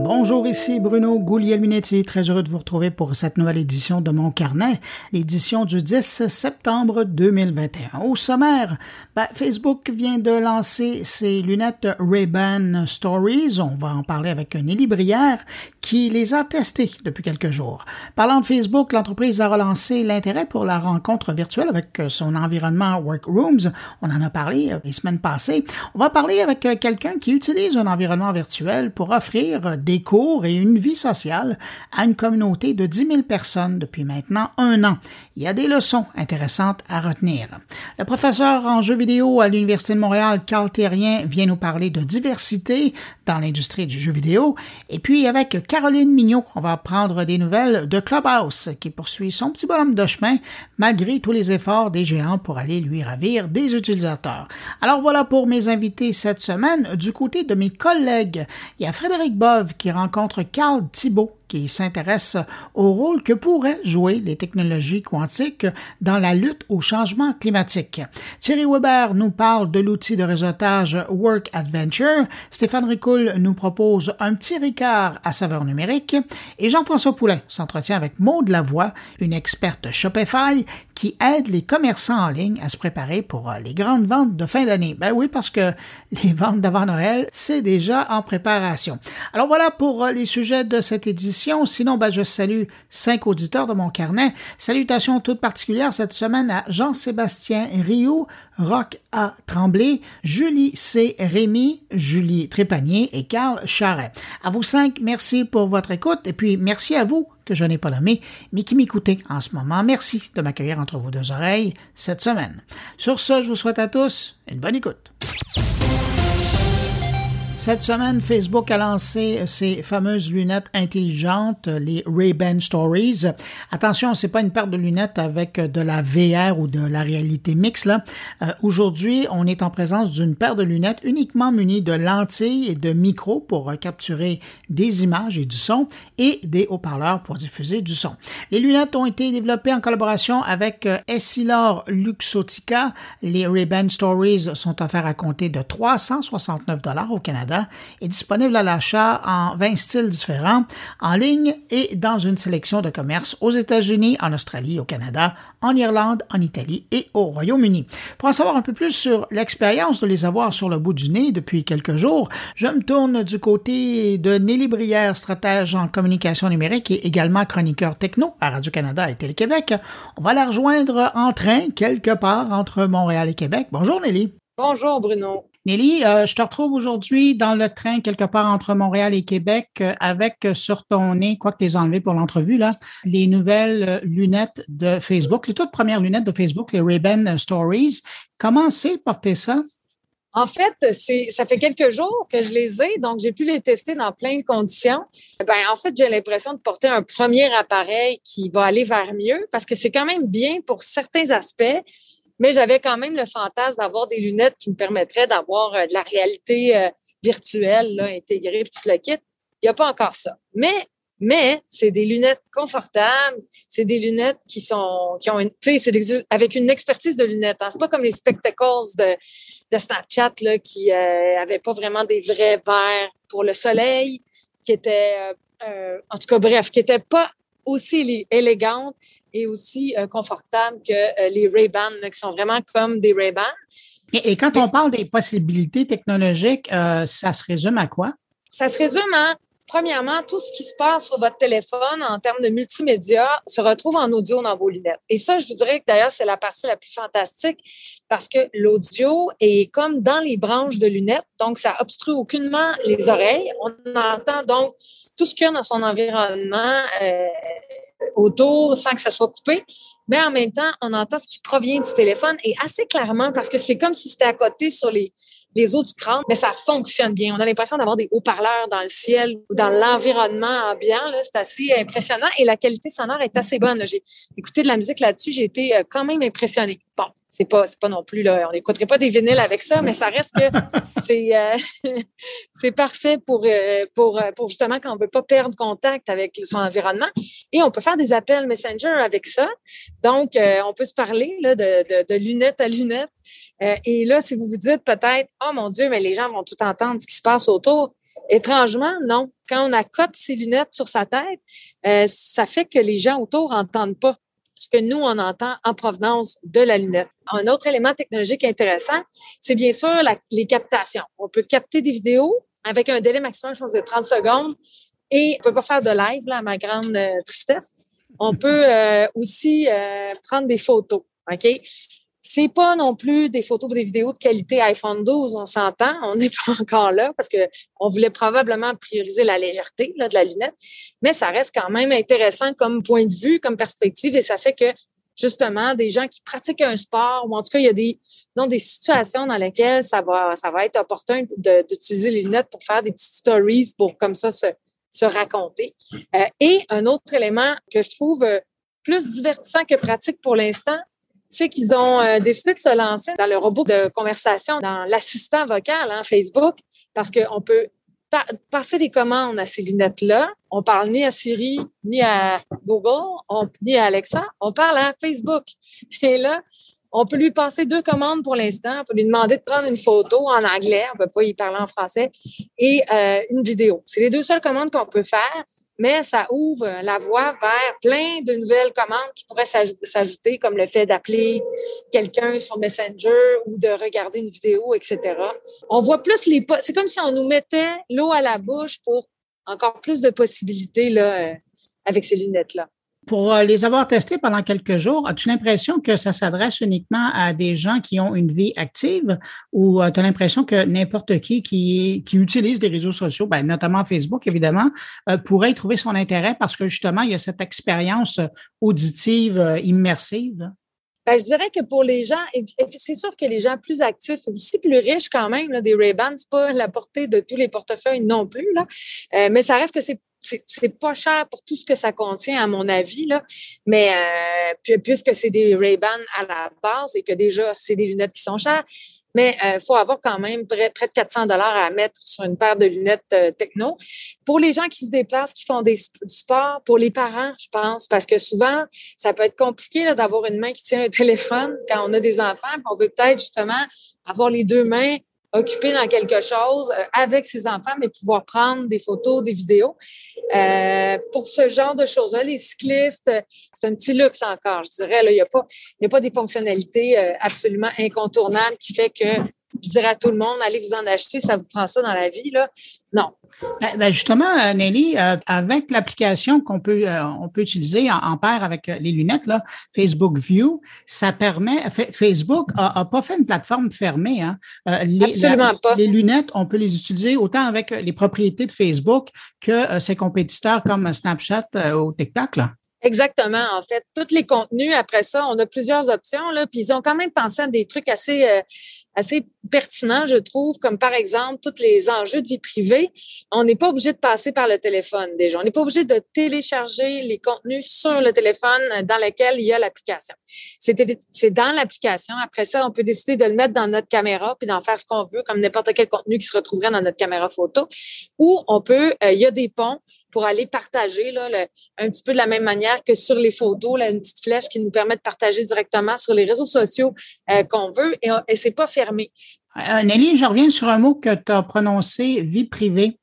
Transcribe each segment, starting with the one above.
Bonjour, ici Bruno Guglielminetti, très heureux de vous retrouver pour cette nouvelle édition de mon carnet, l'édition du 10 septembre 2021. Au sommaire, ben, Facebook vient de lancer ses lunettes Ray-Ban Stories. On va en parler avec Nelly Brière qui les a testées depuis quelques jours. Parlant de Facebook, l'entreprise a relancé l'intérêt pour la rencontre virtuelle avec son environnement Workrooms. On en a parlé euh, les semaines passées. On va parler avec euh, quelqu'un qui utilise un environnement virtuel pour offrir des cours et une vie sociale à une communauté de 10 000 personnes depuis maintenant un an. Il y a des leçons intéressantes à retenir. Le professeur en jeux vidéo à l'Université de Montréal, Carl Terrien, vient nous parler de diversité dans l'industrie du jeu vidéo. Et puis avec Caroline Mignot, on va prendre des nouvelles de Clubhouse qui poursuit son petit bonhomme de chemin malgré tous les efforts des géants pour aller lui ravir des utilisateurs. Alors voilà pour mes invités cette semaine. Du côté de mes collègues, il y a Frédéric Bove qui rencontre Carl Thibault qui s'intéresse au rôle que pourraient jouer les technologies quantiques dans la lutte au changement climatique. Thierry Weber nous parle de l'outil de réseautage Work Adventure. Stéphane Ricoul nous propose un petit Ricard à saveur numérique. Et Jean-François Poulet s'entretient avec Maude Lavoie, une experte Shopify qui aide les commerçants en ligne à se préparer pour les grandes ventes de fin d'année. Ben oui, parce que les ventes d'avant Noël, c'est déjà en préparation. Alors voilà pour les sujets de cette édition Sinon, ben, je salue cinq auditeurs de mon carnet. Salutations toutes particulières cette semaine à Jean-Sébastien Rio, Rock A. Tremblay, Julie C. Rémy, Julie Trépanier et Carl Charret. À vous cinq, merci pour votre écoute et puis merci à vous que je n'ai pas nommé, mais qui m'écoutez en ce moment. Merci de m'accueillir entre vos deux oreilles cette semaine. Sur ce, je vous souhaite à tous une bonne écoute. Cette semaine, Facebook a lancé ses fameuses lunettes intelligentes, les Ray-Ban Stories. Attention, c'est pas une paire de lunettes avec de la VR ou de la réalité mixte. Euh, aujourd'hui, on est en présence d'une paire de lunettes uniquement munies de lentilles et de micros pour capturer des images et du son et des haut-parleurs pour diffuser du son. Les lunettes ont été développées en collaboration avec euh, Essilor Luxotica. Les Ray-Ban Stories sont offerts à compter de 369 dollars au Canada est disponible à l'achat en 20 styles différents, en ligne et dans une sélection de commerces aux États-Unis, en Australie, au Canada, en Irlande, en Italie et au Royaume-Uni. Pour en savoir un peu plus sur l'expérience de les avoir sur le bout du nez depuis quelques jours, je me tourne du côté de Nelly Brière, stratège en communication numérique et également chroniqueur techno à Radio-Canada et Télé-Québec. On va la rejoindre en train quelque part entre Montréal et Québec. Bonjour Nelly. Bonjour Bruno. Nelly, euh, je te retrouve aujourd'hui dans le train quelque part entre Montréal et Québec euh, avec euh, sur ton nez, quoi que tu enlevé pour l'entrevue, là, les nouvelles lunettes de Facebook, les toutes premières lunettes de Facebook, les Ray-Ban Stories. Comment c'est porter ça? En fait, ça fait quelques jours que je les ai, donc j'ai pu les tester dans plein de conditions. Ben, en fait, j'ai l'impression de porter un premier appareil qui va aller vers mieux parce que c'est quand même bien pour certains aspects mais j'avais quand même le fantasme d'avoir des lunettes qui me permettraient d'avoir euh, de la réalité euh, virtuelle là, intégrée, puis tout le kit. Il n'y a pas encore ça. Mais mais c'est des lunettes confortables, c'est des lunettes qui sont qui ont une tu sais avec une expertise de lunettes. Hein. C'est pas comme les spectacles de, de Snapchat là qui euh, avaient pas vraiment des vrais verres pour le soleil, qui étaient euh, en tout cas bref, qui étaient pas aussi élégantes et aussi euh, confortable que euh, les Ray-Ban, qui sont vraiment comme des Ray-Ban. Et, quand on parle des possibilités technologiques, euh, ça se résume à quoi? Ça se résume à premièrement, tout ce qui se passe sur votre téléphone en termes de multimédia se retrouve en audio dans vos lunettes. Et ça, je vous dirais que d'ailleurs, c'est la partie la plus fantastique parce que l'audio est comme dans les branches de lunettes, donc ça obstrue aucunement les oreilles. On entend donc tout ce qu'il y a dans son environnement euh, autour sans que ça soit coupé. Mais en même temps, on entend ce qui provient du téléphone et assez clairement parce que c'est comme si c'était à côté sur les, les os du crâne, mais ça fonctionne bien. On a l'impression d'avoir des haut-parleurs dans le ciel ou dans l'environnement ambiant. C'est assez impressionnant et la qualité sonore est assez bonne. J'ai écouté de la musique là-dessus, j'ai été euh, quand même impressionnée. Bon, c'est pas c'est pas non plus là on n'écouterait pas des vinyles avec ça mais ça reste que c'est euh, c'est parfait pour euh, pour pour justement quand on veut pas perdre contact avec son environnement et on peut faire des appels Messenger avec ça donc on peut se parler là de, de, de lunette à lunette et là si vous vous dites peut-être oh mon dieu mais les gens vont tout entendre ce qui se passe autour Étrangement, non. Quand on accote ses lunettes sur sa tête, euh, ça fait que les gens autour n'entendent pas ce que nous, on entend en provenance de la lunette. Un autre élément technologique intéressant, c'est bien sûr les captations. On peut capter des vidéos avec un délai maximum, je pense, de 30 secondes et on peut pas faire de live, là, à ma grande euh, tristesse. On peut euh, aussi prendre des photos. OK? C'est pas non plus des photos ou des vidéos de qualité iPhone 12, on s'entend, on n'est pas encore là parce que on voulait probablement prioriser la légèreté là, de la lunette, mais ça reste quand même intéressant comme point de vue, comme perspective et ça fait que justement des gens qui pratiquent un sport ou en tout cas il y a des des situations dans lesquelles ça va ça va être opportun d'utiliser les lunettes pour faire des petites stories pour comme ça se, se raconter. Euh, et un autre élément que je trouve euh, plus divertissant que pratique pour l'instant, c'est qu'ils ont euh, décidé de se lancer dans le robot de conversation, dans l'assistant vocal, hein, Facebook, parce qu'on peut passer des commandes à ces lunettes-là. On parle ni à Siri, ni à Google, ni à Alexa. On parle à Facebook. Et là, on peut lui passer deux commandes pour l'instant. On peut lui demander de prendre une photo en anglais, on peut pas y parler en français, et euh, une vidéo. C'est les deux seules commandes qu'on peut faire mais ça ouvre la voie vers plein de nouvelles commandes qui pourraient s'ajouter, comme le fait d'appeler quelqu'un sur Messenger ou de regarder une vidéo, etc. On voit plus les... C'est comme si on nous mettait l'eau à la bouche pour encore plus de possibilités là, euh, avec ces lunettes-là. Pour euh, les avoir testés pendant quelques jours, as-tu l'impression que ça s'adresse uniquement à des gens qui ont une vie active ou euh, tu as l'impression que n'importe qui, qui qui utilise des réseaux sociaux, ben, notamment Facebook évidemment, euh, pourrait y trouver son intérêt parce que justement, il y a cette expérience auditive immersive? Ben, je dirais que pour les gens, c'est sûr que les gens plus actifs, aussi plus riches quand même, des Ray-Bans, c'est pas la portée de tous les portefeuilles non plus, là. mais ça reste que c'est c'est pas cher pour tout ce que ça contient, à mon avis. Mais euh, puisque c'est des Ray-Ban à la base et que déjà, c'est des lunettes qui sont chères, mais il euh, faut avoir quand même près, près de 400 dollars à mettre sur une paire de lunettes euh, techno. Pour les gens qui se déplacent, qui font des, du sport, pour les parents, je pense, parce que souvent, ça peut être compliqué d'avoir une main qui tient un téléphone quand on a des enfants. On veut peut-être justement avoir les deux mains occupé dans quelque chose euh, avec ses enfants, mais pouvoir prendre des photos, des vidéos. Euh, pour ce genre de choses-là, les cyclistes, c'est un petit luxe encore, je dirais. Il n'y a, pas, a pas des fonctionnalités euh, absolument incontournables qui fait que je dirais à tout le monde, allez vous en acheter, ça vous prend ça dans la vie. Là. Non. Ben, ben justement, euh, Nelly, euh, avec l'application qu'on peut, euh, on peut utiliser en, paire avec les lunettes, là, Facebook View, ça permet, Facebook a, pas fait une plateforme fermée. Hein. Les, Absolument pas. Les lunettes, on peut les utiliser autant avec les propriétés de Facebook que ses compétiteurs comme Snapchat ou TikTok. Là. Exactement. En fait, tous les contenus, après ça, on a plusieurs options. Là, puis ils ont quand même pensé à des trucs assez, euh, assez pertinents, je trouve, comme par exemple tous les enjeux de vie privée. On n'est pas obligé de passer par le téléphone déjà. On n'est pas obligé de télécharger les contenus sur le téléphone dans lequel il y a l'application. C'est dans l'application. Après ça, on peut décider de le mettre dans notre caméra puis d'en faire ce qu'on veut, comme n'importe quel contenu qui se retrouverait dans notre caméra photo. Ou on peut, euh, il y a des ponts pour aller partager un petit peu de la même manière que sur les photos, là, une petite flèche qui nous permet de partager directement sur les réseaux sociaux euh, qu'on veut et, et c'est pas fermé. Euh, Nelly, je reviens sur un mot que tu as prononcé, vie privée.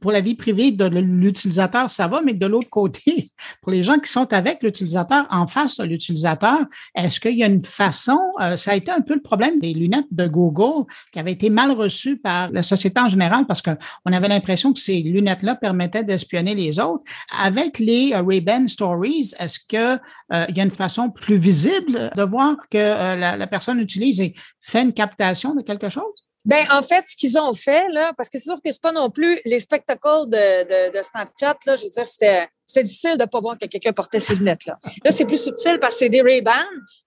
Pour la vie privée de l'utilisateur, ça va, mais de l'autre côté, pour les gens qui sont avec l'utilisateur, en face de l'utilisateur, est-ce qu'il y a une façon, euh, ça a été un peu le problème des lunettes de Google qui avaient été mal reçues par la société en général parce qu'on avait l'impression que ces lunettes-là permettaient d'espionner les autres. Avec les euh, Ray-Ban Stories, est-ce qu'il euh, y a une façon plus visible de voir que la, la personne utilise et fait une captation de quelque chose? Ben, en fait, ce qu'ils ont fait, là, parce que c'est sûr que c'est pas non plus les spectacles de, de, Snapchat, là, je veux dire, c'était, c'était difficile de pas voir que quelqu'un portait ces lunettes-là. Là, c'est plus subtil parce que c'est des Ray-Ban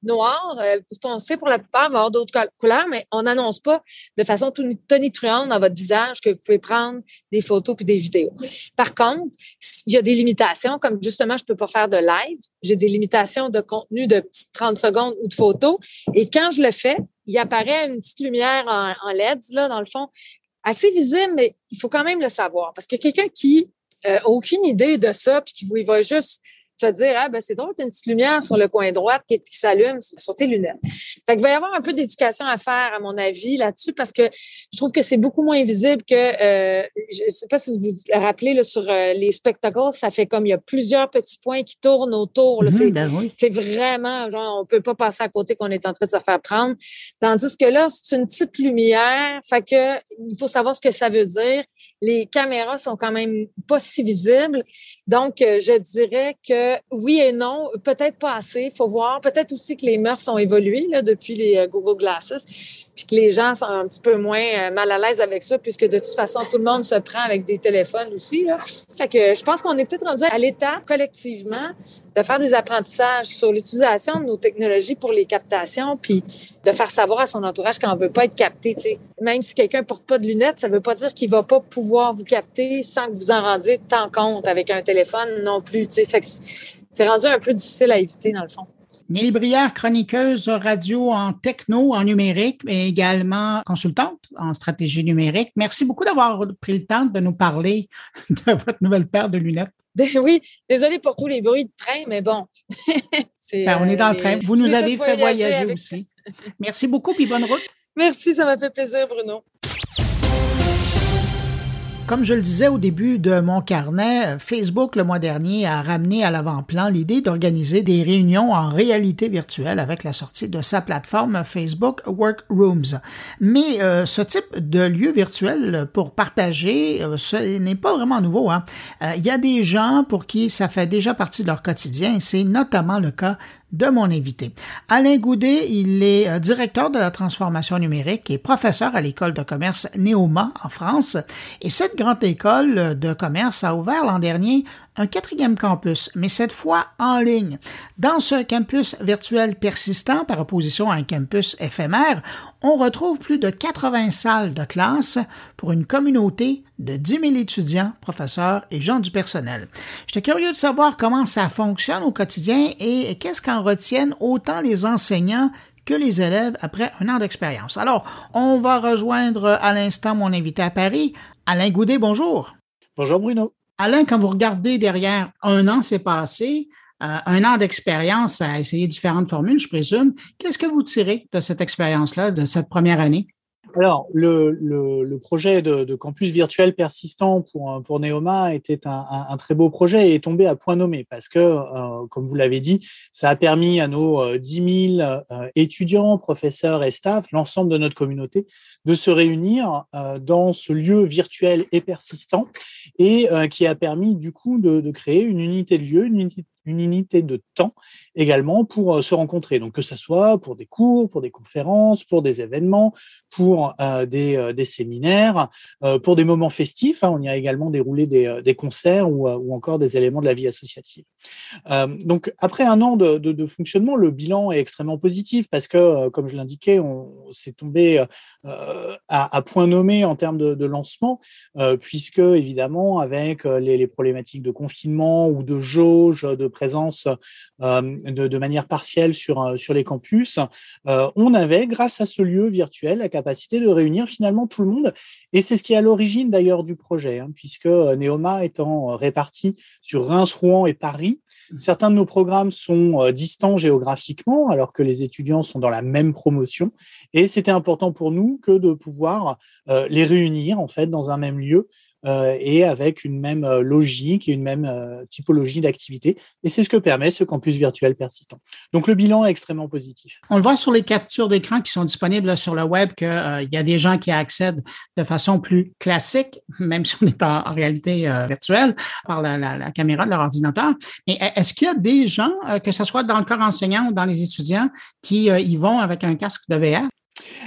noirs, euh, foncés pour la plupart, avoir d'autres couleurs, mais on n'annonce pas de façon tonitruante dans votre visage que vous pouvez prendre des photos puis des vidéos. Par contre, il y a des limitations, comme justement, je peux pas faire de live. J'ai des limitations de contenu de petites 30 secondes ou de photos. Et quand je le fais, il apparaît une petite lumière en, LED, là, dans le fond, assez visible, mais il faut quand même le savoir. Parce que quelqu'un qui euh, aucune idée de ça, puis qui va juste te dire, ah, ben, c'est drôle, tu une petite lumière sur le coin droit qui, qui s'allume sur tes lunettes. Fait qu'il va y avoir un peu d'éducation à faire, à mon avis, là-dessus, parce que je trouve que c'est beaucoup moins visible que, euh, je sais pas si vous vous rappelez, là, sur euh, les spectacles, ça fait comme il y a plusieurs petits points qui tournent autour. Mhm, ben c'est vraiment, genre, on peut pas passer à côté qu'on est en train de se faire prendre. Tandis que là, c'est une petite lumière, fait que il faut savoir ce que ça veut dire les caméras sont quand même pas si visibles. Donc, euh, je dirais que oui et non, peut-être pas assez. Faut voir. Peut-être aussi que les mœurs sont évoluées depuis les euh, Google Glasses puis que les gens sont un petit peu moins euh, mal à l'aise avec ça, puisque de toute façon, tout le monde se prend avec des téléphones aussi. Fait que je pense qu'on est peut-être rendu à l'étape, collectivement, de faire des apprentissages sur l'utilisation de nos technologies pour les captations, puis de faire savoir à son entourage qu'on ne veut pas être capté. Même si quelqu'un porte pas de lunettes, ça ne veut pas dire qu'il va pas pouvoir vous capter sans que vous en rendiez tant compte avec un téléphone non plus. Fait que c'est rendu un peu difficile à éviter, dans le fond. Nelly Brière, chroniqueuse radio en techno, en numérique, mais également consultante en stratégie numérique. Merci beaucoup d'avoir pris le temps de nous parler de votre nouvelle paire de lunettes. Oui, désolé pour tous les bruits de train, mais bon. Ben, on est dans le train. Vous nous avez fait voyager, aussi. Merci beaucoup, puis bonne route. Merci, ça m'a fait plaisir, Bruno. Comme je le disais au début de mon carnet, Facebook le mois dernier a ramené à l'avant-plan l'idée d'organiser des réunions en réalité virtuelle avec la sortie de sa plateforme Facebook Workrooms. Mais euh, ce type de lieu virtuel pour partager, euh, ce n'est pas vraiment nouveau. Hein. Euh, il y a des gens pour qui ça fait déjà partie de leur quotidien. C'est notamment le cas de mon invité. Alain Goudet, il est euh, directeur de la transformation numérique et professeur à l'école de commerce Néoma en France. Et cette grande école de commerce a ouvert l'an dernier un quatrième campus, mais cette fois en ligne. Dans ce campus virtuel persistant, par opposition à un campus éphémère, on retrouve plus de 80 salles de classe pour une communauté de 10 000 étudiants, professeurs et gens du personnel. J'étais curieux de savoir comment ça fonctionne au quotidien et qu'est-ce qu'en retiennent autant les enseignants que les élèves après un an d'expérience. Alors, on va rejoindre à l'instant mon invité à Paris, Alain Goudet. Bonjour. Bonjour Bruno. Alain, quand vous regardez derrière, un an s'est passé, euh, un an d'expérience à essayer différentes formules, je présume. Qu'est-ce que vous tirez de cette expérience-là, de cette première année? Alors, le, projet de, campus virtuel persistant pour, pour Neoma était un, très beau projet et est tombé à point nommé parce que, euh, comme vous l'avez dit, ça a permis à nos 10 euh, 000 euh, étudiants, professeurs et staff, l'ensemble de notre communauté, de se réunir dans ce lieu virtuel et persistant et qui a permis du coup de, créer une unité de lieu, une unité de temps également pour euh, se rencontrer. Donc que ce soit pour des cours, pour des conférences, pour des événements, pour euh, des, euh, des, séminaires, pour des moments festifs. Hein. on y a également déroulé des, concerts ou, encore des éléments de la vie associative. donc après un an de, fonctionnement, le bilan est extrêmement positif parce que, comme je l'indiquais, on s'est tombé à, point nommé en termes de, lancement, puisque évidemment avec les, problématiques de confinement ou de jauge, de présence de, manière partielle sur, euh, sur les campus, euh, on avait, grâce à ce lieu virtuel, la capacité de réunir finalement tout le monde. Et c'est ce qui est à l'origine d'ailleurs du projet, hein, puisque euh, Neoma étant réparti sur Reims, Rouen et Paris, certains de nos programmes sont distants géographiquement, alors que les étudiants sont dans la même promotion. Et c'était important pour nous que de pouvoir les réunir en fait dans un même lieu et avec une même euh, logique et une même euh, typologie d'activité. Et c'est ce que permet ce campus virtuel persistant. Donc le bilan est extrêmement positif. On le voit sur les captures d'écran qui sont disponibles sur le web qu'il y a des gens qui accèdent de façon plus classique, même si on est en, réalité virtuelle, par la, la, la, caméra de leur ordinateur. Mais est-ce qu'il y a des gens, que ce soit dans le corps enseignant ou dans les étudiants, qui y vont avec un casque de VR?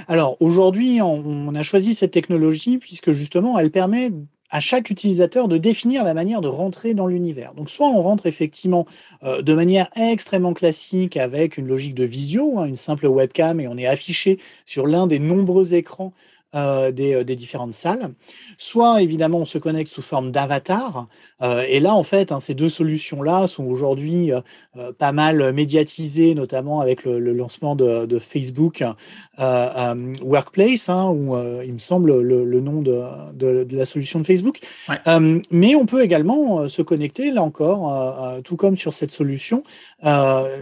Alors aujourd'hui, on, a choisi cette technologie puisque justement, elle permet à chaque utilisateur de définir la manière de rentrer dans l'univers. Donc soit on rentre effectivement euh, de manière extrêmement classique avec une logique de visio, hein, une simple webcam, et on est affiché sur l'un des nombreux écrans euh, des, différentes salles. Soit, évidemment, on se connecte sous forme d'avatar. et là, en fait, hein, ces deux solutions-là sont aujourd'hui pas mal médiatisées, notamment avec le, lancement de, Facebook Workplace, hein, où il me semble le, nom de, la solution de Facebook. mais on peut également se connecter, là encore, tout comme sur cette solution,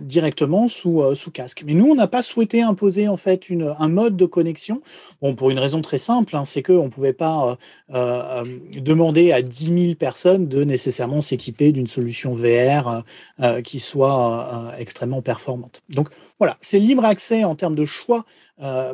directement sous, sous casque. Mais nous, on n'a pas souhaité imposer en fait une, un mode de connexion. Bon, pour une raison très simple, hein, c'est qu'on ne pouvait pas euh, euh, demander à 10 000 personnes de nécessairement s'équiper d'une solution VR euh, qui soit extrêmement performante. Donc voilà, c'est libre accès en termes de choix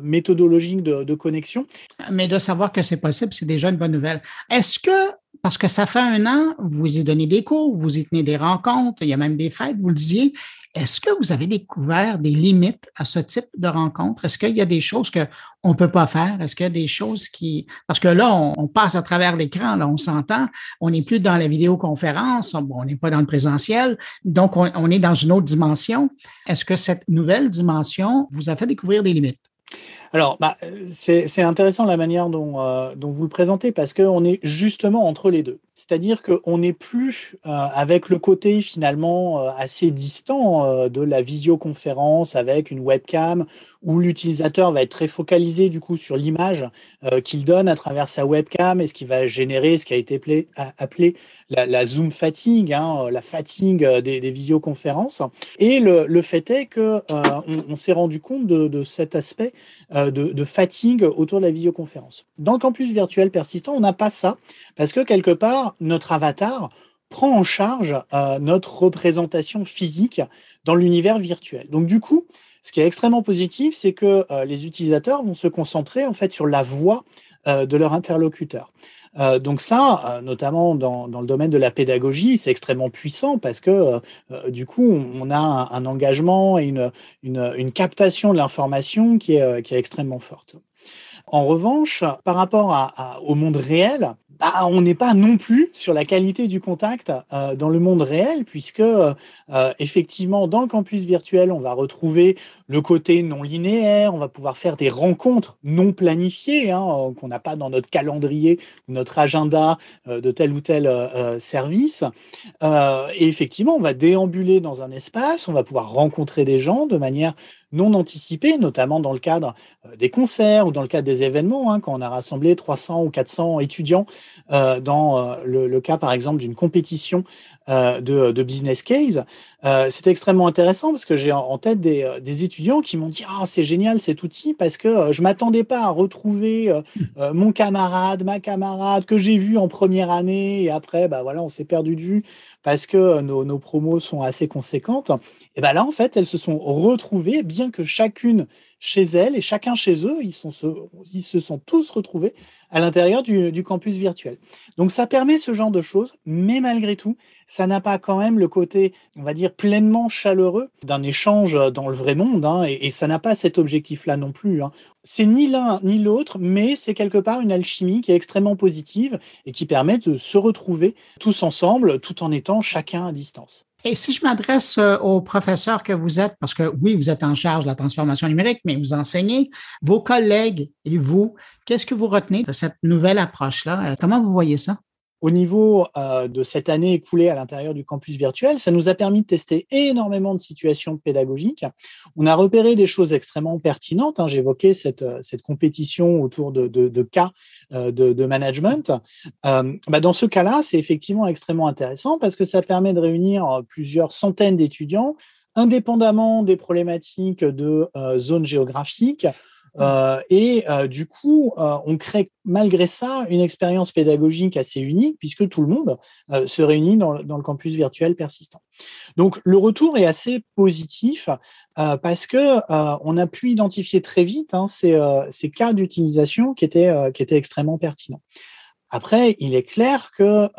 méthodologique de, de, connexion. Mais de savoir que c'est possible, c'est déjà une bonne nouvelle. Est-ce que parce que ça fait un an, vous y donnez des cours, vous y tenez des rencontres, il y a même des fêtes, vous le disiez. Est-ce que vous avez découvert des limites à ce type de rencontre? Est-ce qu'il y a des choses qu'on ne peut pas faire? Est-ce qu'il y a des choses qui... Parce que là, on, passe à travers l'écran, là, on s'entend, on n'est plus dans la vidéoconférence, on n'est pas dans le présentiel, donc on, est dans une autre dimension. Est-ce que cette nouvelle dimension vous a fait découvrir des limites? Alors, bah, c'est intéressant la manière dont, euh, dont, vous le présentez parce qu'on est justement entre les deux. C'est-à-dire qu'on n'est plus euh, avec le côté finalement euh, assez distant de la visioconférence avec une webcam où l'utilisateur va être très focalisé du coup sur l'image qu'il donne à travers sa webcam et ce qui va générer ce qui a été appelé, la, zoom fatigue, hein, la fatigue des, visioconférences. Et le, fait est que on, s'est rendu compte de, cet aspect euh, de, fatigue autour de la visioconférence. Dans le campus virtuel persistant, on n'a pas ça, parce que quelque part, notre avatar prend en charge euh, notre représentation physique dans l'univers virtuel. Donc du coup, ce qui est extrêmement positif, c'est que euh, les utilisateurs vont se concentrer en fait sur la voix de leur interlocuteur. Euh, donc ça, euh, notamment dans, le domaine de la pédagogie, c'est extrêmement puissant parce que euh, du coup, on, a un, engagement et une, une, captation de l'information qui est, qui est extrêmement forte. En revanche, par rapport au monde réel, bah, on n'est pas non plus sur la qualité du contact euh, dans le monde réel, puisque euh, effectivement, dans le campus virtuel, on va retrouver le côté non linéaire, on va pouvoir faire des rencontres non planifiées, hein, euh, qu'on n'a pas dans notre calendrier ou notre agenda de tel ou tel service. et effectivement, on va déambuler dans un espace, on va pouvoir rencontrer des gens de manière non anticipés, notamment dans le cadre euh, des concerts ou dans le cadre des événements, hein, quand on a rassemblé 300 ou 400 étudiants euh, dans euh, le, cas, par exemple, d'une compétition de, business case. c'est extrêmement intéressant parce que j'ai en tête des, étudiants qui m'ont dit ah c'est génial cet outil parce que je m'attendais pas à retrouver mon camarade, ma camarade que j'ai vu en première année et après bah voilà on s'est perdu de vue parce que nos, nos promos sont assez conséquentes. Et bien là, en fait, elles se sont retrouvées, bien que chacune chez elles et chacun chez eux, ils, se sont tous retrouvés à l'intérieur du, campus virtuel. Donc ça permet ce genre de choses, mais malgré tout, ça n'a pas quand même le côté, on va dire, pleinement chaleureux d'un échange dans le vrai monde, hein, et, ça n'a pas cet objectif-là non plus. Hein. C'est ni l'un ni l'autre, mais c'est quelque part une alchimie qui est extrêmement positive et qui permet de se retrouver tous ensemble, tout en étant chacun à distance. Et si je m'adresse euh, aux professeurs que vous êtes, parce que oui, vous êtes en charge de la transformation numérique, mais vous enseignez, vos collègues et vous, qu'est-ce que vous retenez de cette nouvelle approche-là? Euh, comment vous voyez ça? Au niveau euh, de cette année écoulée à l'intérieur du campus virtuel, ça nous a permis de tester énormément de situations pédagogiques. On a repéré des choses extrêmement pertinentes. Hein. J'évoquais cette, euh, compétition autour de, cas euh, de, management. Bah dans ce cas-là, c'est effectivement extrêmement intéressant parce que ça permet de réunir plusieurs centaines d'étudiants indépendamment des problématiques de zone géographique, euh, et euh, du coup, euh, on crée malgré ça une expérience pédagogique assez unique puisque tout le monde se réunit dans, le campus virtuel persistant. Donc, le retour est assez positif parce que on a pu identifier très vite hein, ces, cas d'utilisation qui étaient, qui étaient extrêmement pertinents. Après, il est clair que,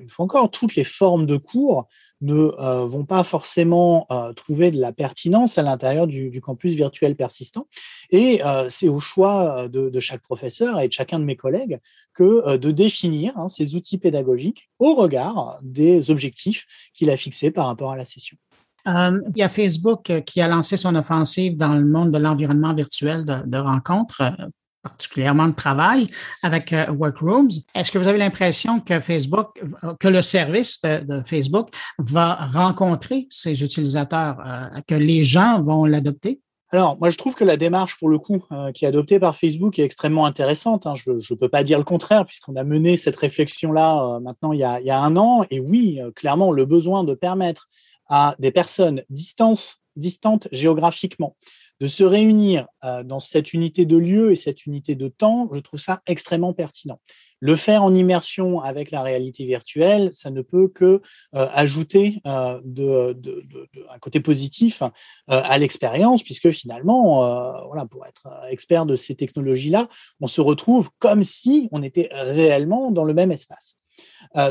une fois encore, toutes les formes de cours ne euh, vont pas forcément euh, trouver de la pertinence à l'intérieur du, campus virtuel persistant. Et euh, c'est au choix de, chaque professeur et de chacun de mes collègues que de définir hein, ces outils pédagogiques au regard des objectifs qu'il a fixés par rapport à la session. il y a Facebook qui a lancé son offensive dans le monde de l'environnement virtuel de, de rencontres particulièrement de travail avec Workrooms. Est-ce que vous avez l'impression que Facebook, que le service de, Facebook va rencontrer ces utilisateurs, que les gens vont l'adopter? Alors, moi, je trouve que la démarche, pour le coup, qui est adoptée par Facebook est extrêmement intéressante. Hein. Je ne peux pas dire le contraire, puisqu'on a mené cette réflexion-là maintenant il y, a, un an. Et oui, clairement, le besoin de permettre à des personnes distantes, distantes géographiquement de se réunir euh, dans cette unité de lieu et cette unité de temps, je trouve ça extrêmement pertinent. Le faire en immersion avec la réalité virtuelle, ça ne peut que euh, ajouter euh, de, de, de, un côté positif à l'expérience, puisque finalement, voilà, pour être expert de ces technologies-là, on se retrouve comme si on était réellement dans le même espace.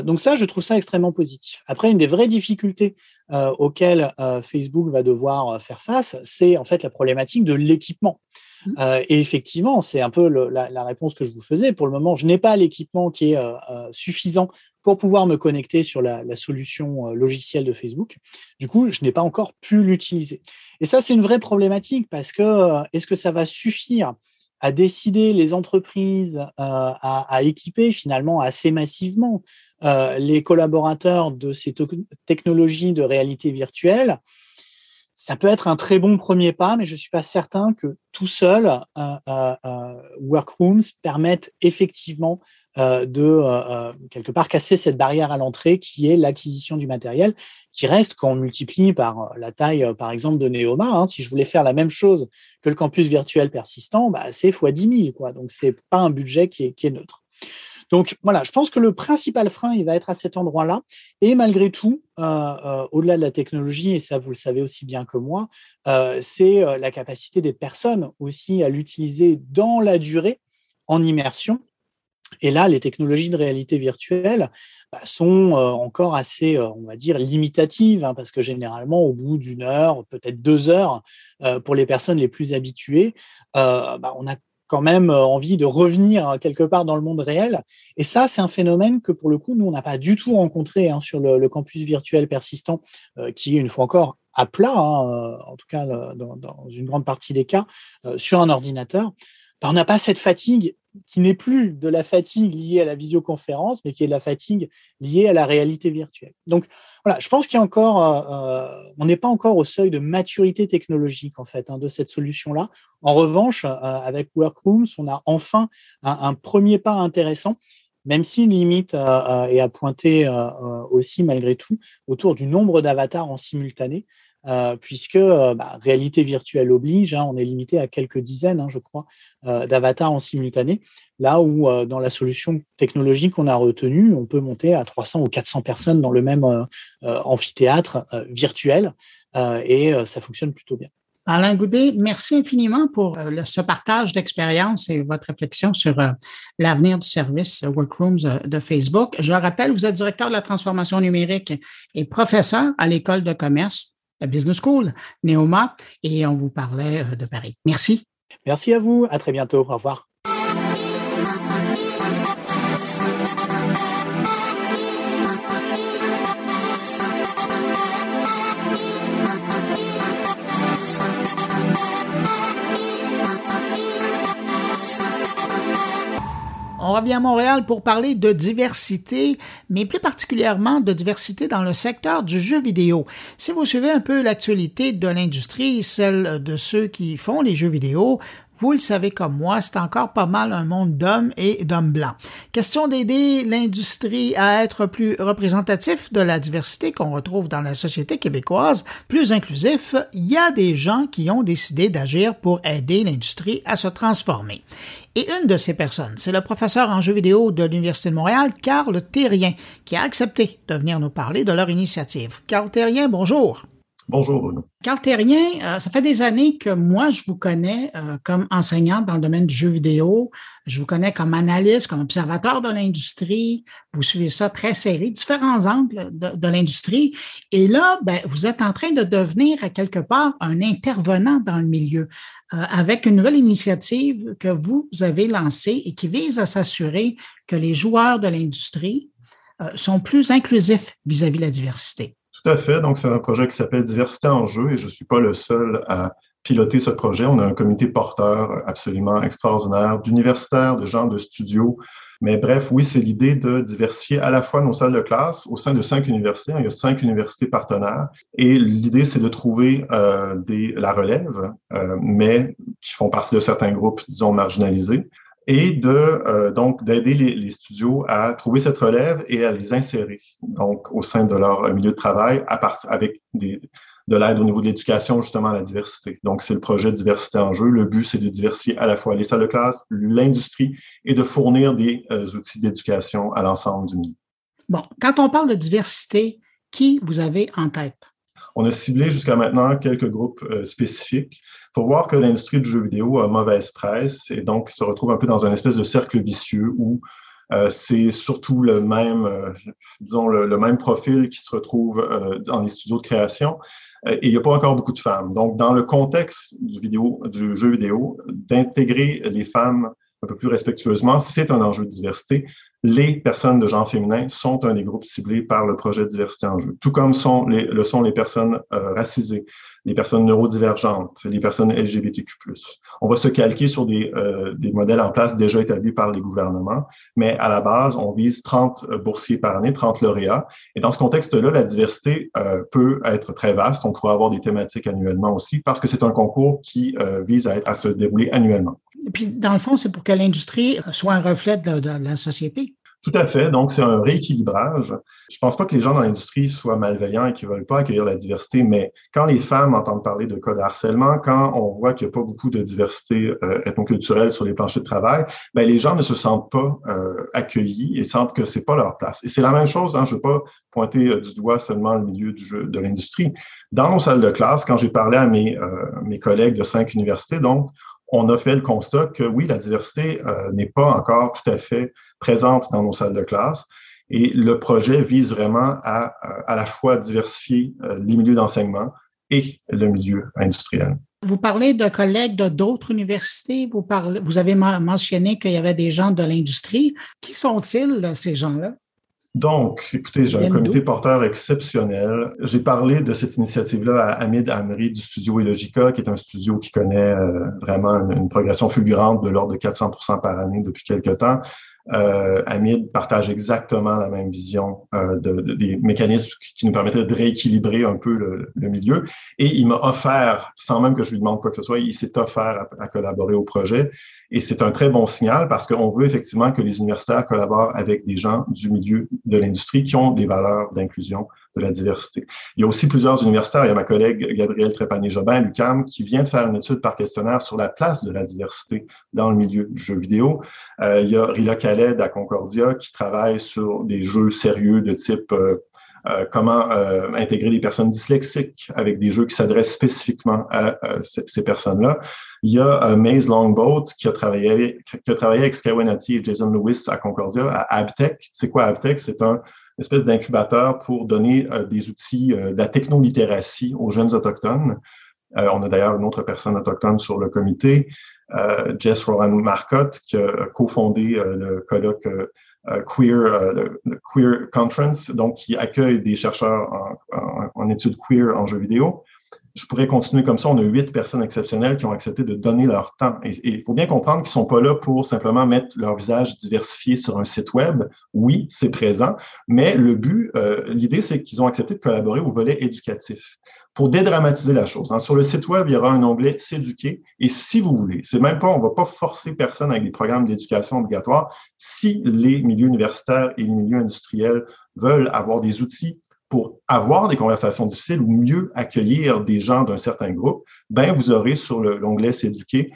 Donc ça, je trouve ça extrêmement positif. Après, une des vraies difficultés euh, auquel euh, Facebook va devoir euh, faire face, c'est en fait la problématique de l'équipement. Mmh. et effectivement, c'est un peu la, réponse que je vous faisais. Pour le moment, je n'ai pas l'équipement qui est suffisant pour pouvoir me connecter sur la, la, solution logicielle de Facebook. Du coup, je n'ai pas encore pu l'utiliser. Et ça, c'est une vraie problématique parce que est-ce que ça va suffire à décider les entreprises à, à, équiper finalement assez massivement euh, les collaborateurs de ces technologies de réalité virtuelle, ça peut être un très bon premier pas, mais je ne suis pas certain que tout seul, euh, euh, Workrooms permette effectivement de quelque part casser cette barrière à l'entrée qui est l'acquisition du matériel, qui reste quand on multiplie par la taille, par exemple, de Neoma. Hein, si je voulais faire la même chose que le campus virtuel persistant, bah, c'est x 10 000. Quoi. Donc, ce n'est pas un budget qui est, neutre. Donc voilà, je pense que le principal frein, il va être à cet endroit-là. Et malgré tout, euh, euh, au-delà de la technologie, et ça vous le savez aussi bien que moi, euh, c'est la capacité des personnes aussi à l'utiliser dans la durée, en immersion. Et là, les technologies de réalité virtuelle bah, sont encore assez, on va dire, limitatives, hein, parce que généralement, au bout d'une heure, peut-être deux heures, pour les personnes les plus habituées, bah, on a quand même euh, envie de revenir euh, quelque part dans le monde réel. Et ça, c'est un phénomène que pour le coup, nous, on n'a pas du tout rencontré hein, sur le, campus virtuel persistant, euh, qui est une fois encore à plat, hein, en tout cas dans, une grande partie des cas, sur un ordinateur. Ben, on n'a pas cette fatigue qui n'est plus de la fatigue liée à la visioconférence, mais qui est de la fatigue liée à la réalité virtuelle. Donc, voilà, je pense qu'il y a encore, euh, euh, on n'est pas encore au seuil de maturité technologique en fait hein, de cette solution-là. En revanche, euh, avec Workrooms, on a enfin un, premier pas intéressant, même si une limite est à pointer aussi malgré tout autour du nombre d'avatars en simultané. Puisque bah, réalité virtuelle oblige, hein, on est limité à quelques dizaines, hein, je crois, d'avatars en simultané. Là où dans la solution technologique qu'on a retenue, on peut monter à 300 ou 400 personnes dans le même amphithéâtre virtuel et ça fonctionne plutôt bien. Alain Goudet, merci infiniment pour ce partage d'expérience et votre réflexion sur l'avenir du service Workrooms de Facebook. Je le rappelle, vous êtes directeur de la transformation numérique et professeur à l'école de commerce, Business School, Neoma, et on vous parlait de Paris. Merci. Merci à vous. À très bientôt. Au revoir. On revient à Montréal pour parler de diversité, mais plus particulièrement de diversité dans le secteur du jeu vidéo. Si vous suivez un peu l'actualité de l'industrie, celle de ceux qui font les jeux vidéo, vous le savez comme moi, c'est encore pas mal un monde d'hommes et d'hommes blancs. Question d'aider l'industrie à être plus représentatif de la diversité qu'on retrouve dans la société québécoise, plus inclusif, il y a des gens qui ont décidé d'agir pour aider l'industrie à se transformer. Et une de ces personnes, c'est le professeur en jeux vidéo de l'Université de Montréal, Carl Terrien, qui a accepté de venir nous parler de leur initiative. Carl Terrien, bonjour. Bonjour Bruno. Carl Terrien, euh, ça fait des années que moi, je vous connais euh, comme enseignante dans le domaine du jeu vidéo. Je vous connais comme analyste, comme observateur de l'industrie. Vous suivez ça très serré, différents angles de, l'industrie. Et là, ben, vous êtes en train de devenir à quelque part un intervenant dans le milieu euh, avec une nouvelle initiative que vous avez lancée et qui vise à s'assurer que les joueurs de l'industrie sont plus inclusifs vis à -vis de la diversité. Tout à fait. Donc, c'est un projet qui s'appelle Diversité en jeu et je ne suis pas le seul à piloter ce projet. On a un comité porteur absolument extraordinaire d'universitaires, de gens de studios. Mais bref, oui, c'est l'idée de diversifier à la fois nos salles de classe au sein de cinq universités. Il y a cinq universités partenaires. Et l'idée, c'est de trouver euh, la relève, euh, mais qui font partie de certains groupes, disons, marginalisés et de euh, donc d'aider les, les, studios à trouver cette relève et à les insérer donc au sein de leur milieu de travail à part, avec des, de l'aide au niveau de l'éducation justement à la diversité. Donc c'est le projet diversité en jeu. Le but c'est de diversifier à la fois les salles de classe, l'industrie et de fournir des euh, outils d'éducation à l'ensemble du milieu. Bon, quand on parle de diversité, qui vous avez en tête? On a ciblé jusqu'à maintenant quelques groupes euh, spécifiques. Faut voir que l'industrie du jeu vidéo a mauvaise presse et donc se retrouve un peu dans un espèce de cercle vicieux où euh, c'est surtout le même, euh, disons, le, même profil qui se retrouve euh, dans les studios de création. Et il n'y a pas encore beaucoup de femmes. Donc, dans le contexte du, vidéo, du jeu vidéo, d'intégrer les femmes un peu plus respectueusement, c'est un enjeu de diversité les personnes de genre féminin sont un des groupes ciblés par le projet Diversité en jeu, tout comme sont les, le sont les personnes euh, racisées, les personnes neurodivergentes, les personnes LGBTQ+. On va se calquer sur des, euh, des modèles en place déjà établis par les gouvernements, mais à la base, on vise 30 euh, boursiers par année, 30 lauréats. Et dans ce contexte-là, la diversité peut être très vaste. On pourrait avoir des thématiques annuellement aussi parce que c'est un concours qui vise à, être, à se dérouler annuellement. Puis, dans le fond, c'est pour que l'industrie soit un reflet de, la société. Tout à fait. Donc, c'est un rééquilibrage. Je pense pas que les gens dans l'industrie soient malveillants et qu'ils veulent pas accueillir la diversité, mais quand les femmes entendent parler de cas de harcèlement, quand on voit qu'il n'y a pas beaucoup de diversité euh, ethnoculturelle sur les planchers de travail, ben, les gens ne se sentent pas euh, accueillis et sentent que c'est pas leur place. Et c'est la même chose, hein, je veux pas pointer euh, du doigt seulement le milieu de l'industrie. Dans nos salles de classe, quand j'ai parlé à mes, euh, mes collègues de cinq universités, donc, on a fait le constat que oui, la diversité euh, n'est pas encore tout à fait présente dans nos salles de classe. Et le projet vise vraiment à à la fois diversifier euh, les milieux d'enseignement et le milieu industriel. Vous parlez de collègues de d'autres universités. Vous, avez mentionné qu'il y avait des gens de l'industrie. Qui sont-ils, ces gens-là? Donc, écoutez, j'ai un comité porteur exceptionnel. J'ai parlé de cette initiative-là à Hamid Amri du studio Elogica, qui est un studio qui connaît euh, vraiment une, une, progression fulgurante de l'ordre de 400% par année depuis quelques temps. Euh, Hamid partage exactement la même vision euh, de, de, des mécanismes qui nous permettraient de rééquilibrer un peu le, le milieu. Et il m'a offert, sans même que je lui demande quoi que ce soit, il s'est offert à, à collaborer au projet. Et c'est un très bon signal parce qu'on veut effectivement que les universitaires collaborent avec des gens du milieu de l'industrie qui ont des valeurs d'inclusion de la diversité. Il y a aussi plusieurs universitaires. Il y a ma collègue Gabrielle Trépanier-Jobin à l'UQAM qui vient de faire une étude par questionnaire sur la place de la diversité dans le milieu du jeu vidéo. Euh, il y a Rila Khaled à Concordia qui travaille sur des jeux sérieux de type euh, euh, comment euh, intégrer des personnes dyslexiques avec des jeux qui s'adressent spécifiquement à, à ces personnes-là. Il y a euh, Maze Longboat qui a travaillé, qui a travaillé avec Skywanati et Jason Lewis à Concordia, à Abtech. C'est quoi Abtech? C'est un espèce d'incubateur pour donner euh, des outils euh, de la technolittératie aux jeunes autochtones. on a d'ailleurs une autre personne autochtone sur le comité, Jess Rowan Marcotte, qui a cofondé le colloque euh, queer, euh, le, Queer Conference, donc qui accueille des chercheurs en, en, en, études queer en jeux vidéo. Je pourrais continuer comme ça. On a huit personnes exceptionnelles qui ont accepté de donner leur temps. Et il faut bien comprendre qu'ils ne sont pas là pour simplement mettre leur visage diversifié sur un site web. Oui, c'est présent, mais le but, euh, l'idée, c'est qu'ils ont accepté de collaborer au volet éducatif pour dédramatiser la chose. Hein, sur le site web, il y aura un onglet S'éduquer. Et si vous voulez, c'est même pas, on va pas forcer personne avec des programmes d'éducation obligatoires. Si les milieux universitaires et les milieux industriels veulent avoir des outils pour avoir des conversations difficiles ou mieux accueillir des gens d'un certain groupe, ben vous aurez sur l'onglet S'éduquer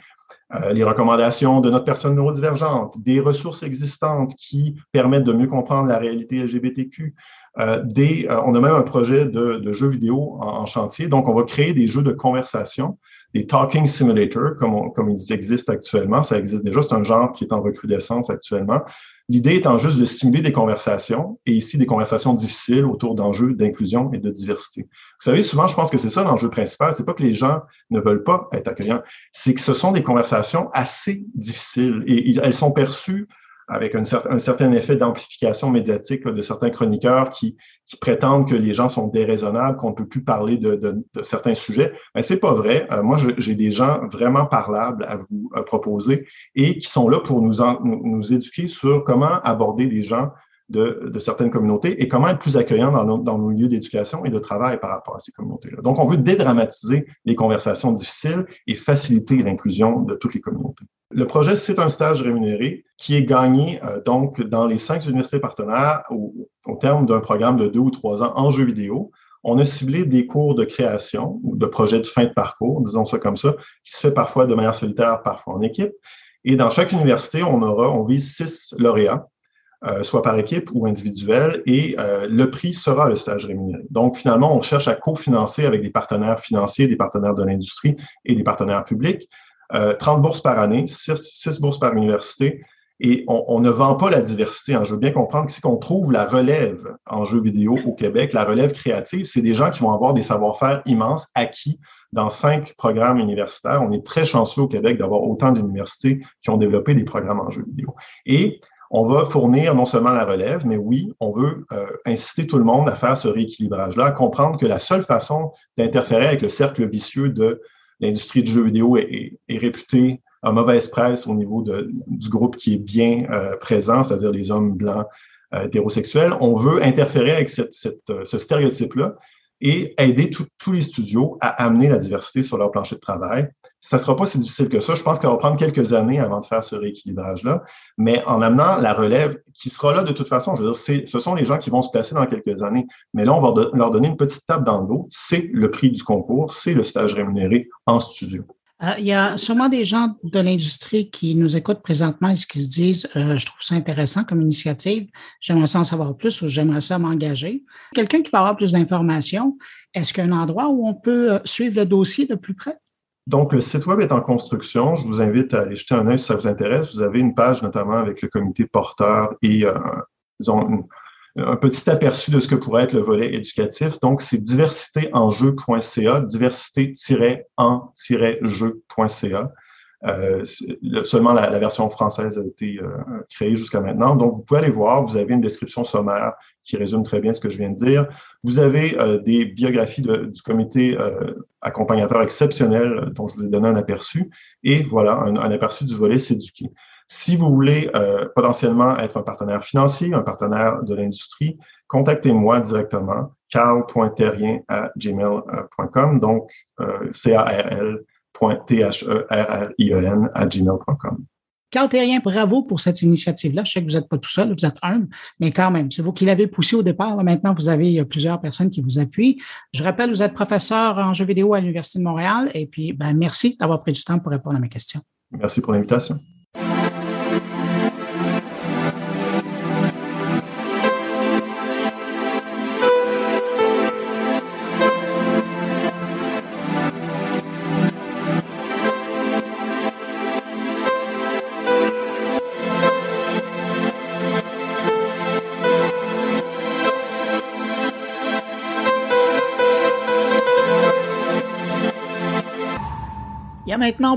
euh, les recommandations de notre personne neurodivergente, des ressources existantes qui permettent de mieux comprendre la réalité LGBTQ. Euh, des, euh, on a même un projet de, de vidéo en, en, chantier, donc on va créer des jeux de conversation, des talking simulators, comme, on, comme ils existent actuellement. Ça existe déjà, c'est un genre qui est en recrudescence actuellement. L'idée étant juste de simuler des conversations, et ici des conversations difficiles autour d'enjeux d'inclusion et de diversité. Vous savez, souvent, je pense que c'est ça l'enjeu principal. C'est pas que les gens ne veulent pas être accueillants, c'est que ce sont des conversations assez difficiles et elles sont perçues avec un, certain, effet d'amplification médiatique de certains chroniqueurs qui, prétendent que les gens sont déraisonnables, qu'on ne peut plus parler de, certains sujets. Mais c'est pas vrai. Euh, moi, j'ai des gens vraiment parlables à vous proposer et qui sont là pour nous, nous, nous éduquer sur comment aborder les gens de, certaines communautés et comment être plus accueillant dans nos, dans lieux d'éducation et de travail par rapport à ces communautés-là. Donc, on veut dédramatiser les conversations difficiles et faciliter l'inclusion de toutes les communautés. Le projet, c'est un stage rémunéré qui est gagné euh, donc dans les cinq universités partenaires au, au terme d'un programme de deux ou trois ans en jeux vidéo. On a ciblé des cours de création ou de projets de fin de parcours, disons ça comme ça, qui se fait parfois de manière solitaire, parfois en équipe. Et dans chaque université, on aura, on vise six lauréats soit par équipe ou individuel, et euh, le prix sera le stage rémunéré. Donc, finalement, on cherche à cofinancer avec des partenaires financiers, des partenaires de l'industrie et des partenaires publics. 30 euh, bourses par année, 6, bourses par université, et on, ne vend pas la diversité. Hein. Je veux bien comprendre que si on trouve la relève en jeux vidéo au Québec, la relève créative, c'est des gens qui vont avoir des savoir-faire immenses acquis dans cinq programmes universitaires. On est très chanceux au Québec d'avoir autant d'universités qui ont développé des programmes en jeux vidéo. Et on va fournir non seulement la relève, mais oui, on veut euh, inciter tout le monde à faire ce rééquilibrage-là, à comprendre que la seule façon d'interférer avec le cercle vicieux de l'industrie du jeu vidéo est, est, réputée à mauvaise presse au niveau de, du groupe qui est bien euh, présent, c'est-à-dire les hommes blancs euh, hétérosexuels. On veut interférer avec cette, cette, ce stéréotype-là et aider tous les studios à amener la diversité sur leur plancher de travail. Ça ne sera pas si difficile que ça. Je pense ça va prendre quelques années avant de faire ce rééquilibrage-là, mais en amenant la relève qui sera là de toute façon, je veux dire, ce sont les gens qui vont se placer dans quelques années, mais là, on va leur donner une petite tape dans le dos. C'est le prix du concours, c'est le stage rémunéré en studio. Euh, il y a sûrement des gens de l'industrie qui nous écoutent présentement et qui se disent euh, Je trouve ça intéressant comme initiative, j'aimerais ça en savoir plus ou j'aimerais ça m'engager. Quelqu'un qui va avoir plus d'informations, est-ce qu'il y a un endroit où on peut euh, suivre le dossier de plus près? Donc, le site web est en construction. Je vous invite à aller jeter un œil si ça vous intéresse. Vous avez une page notamment avec le comité porteur et, euh, disons, une, un petit aperçu de ce que pourrait être le volet éducatif. Donc, c'est diversitéenjeu.ca, diversité-en-jeu.ca. Euh, seulement la, version française a été euh, créée jusqu'à maintenant. Donc, vous pouvez aller voir, vous avez une description sommaire qui résume très bien ce que je viens de dire. Vous avez euh, des biographies du comité euh, accompagnateur exceptionnel dont je vous ai donné un aperçu. Et voilà, un, un aperçu du volet s'éduquer. Si vous voulez euh, potentiellement être un partenaire financier, un partenaire de l'industrie, contactez-moi directement, carl.terrien à gmail.com, donc euh, C-A-R-L.T-H-E-R-R-I-E-N à gmail.com. Carl Terrien, bravo pour cette initiative-là. Je sais que vous n'êtes pas tout seul, vous êtes un, mais quand même, c'est vous qui l'avez poussé au départ. Là, maintenant, vous avez euh, plusieurs personnes qui vous appuient. Je rappelle, vous êtes professeur en jeux vidéo à l'Université de Montréal. Et puis, ben, merci d'avoir pris du temps pour répondre à mes questions. Merci pour l'invitation.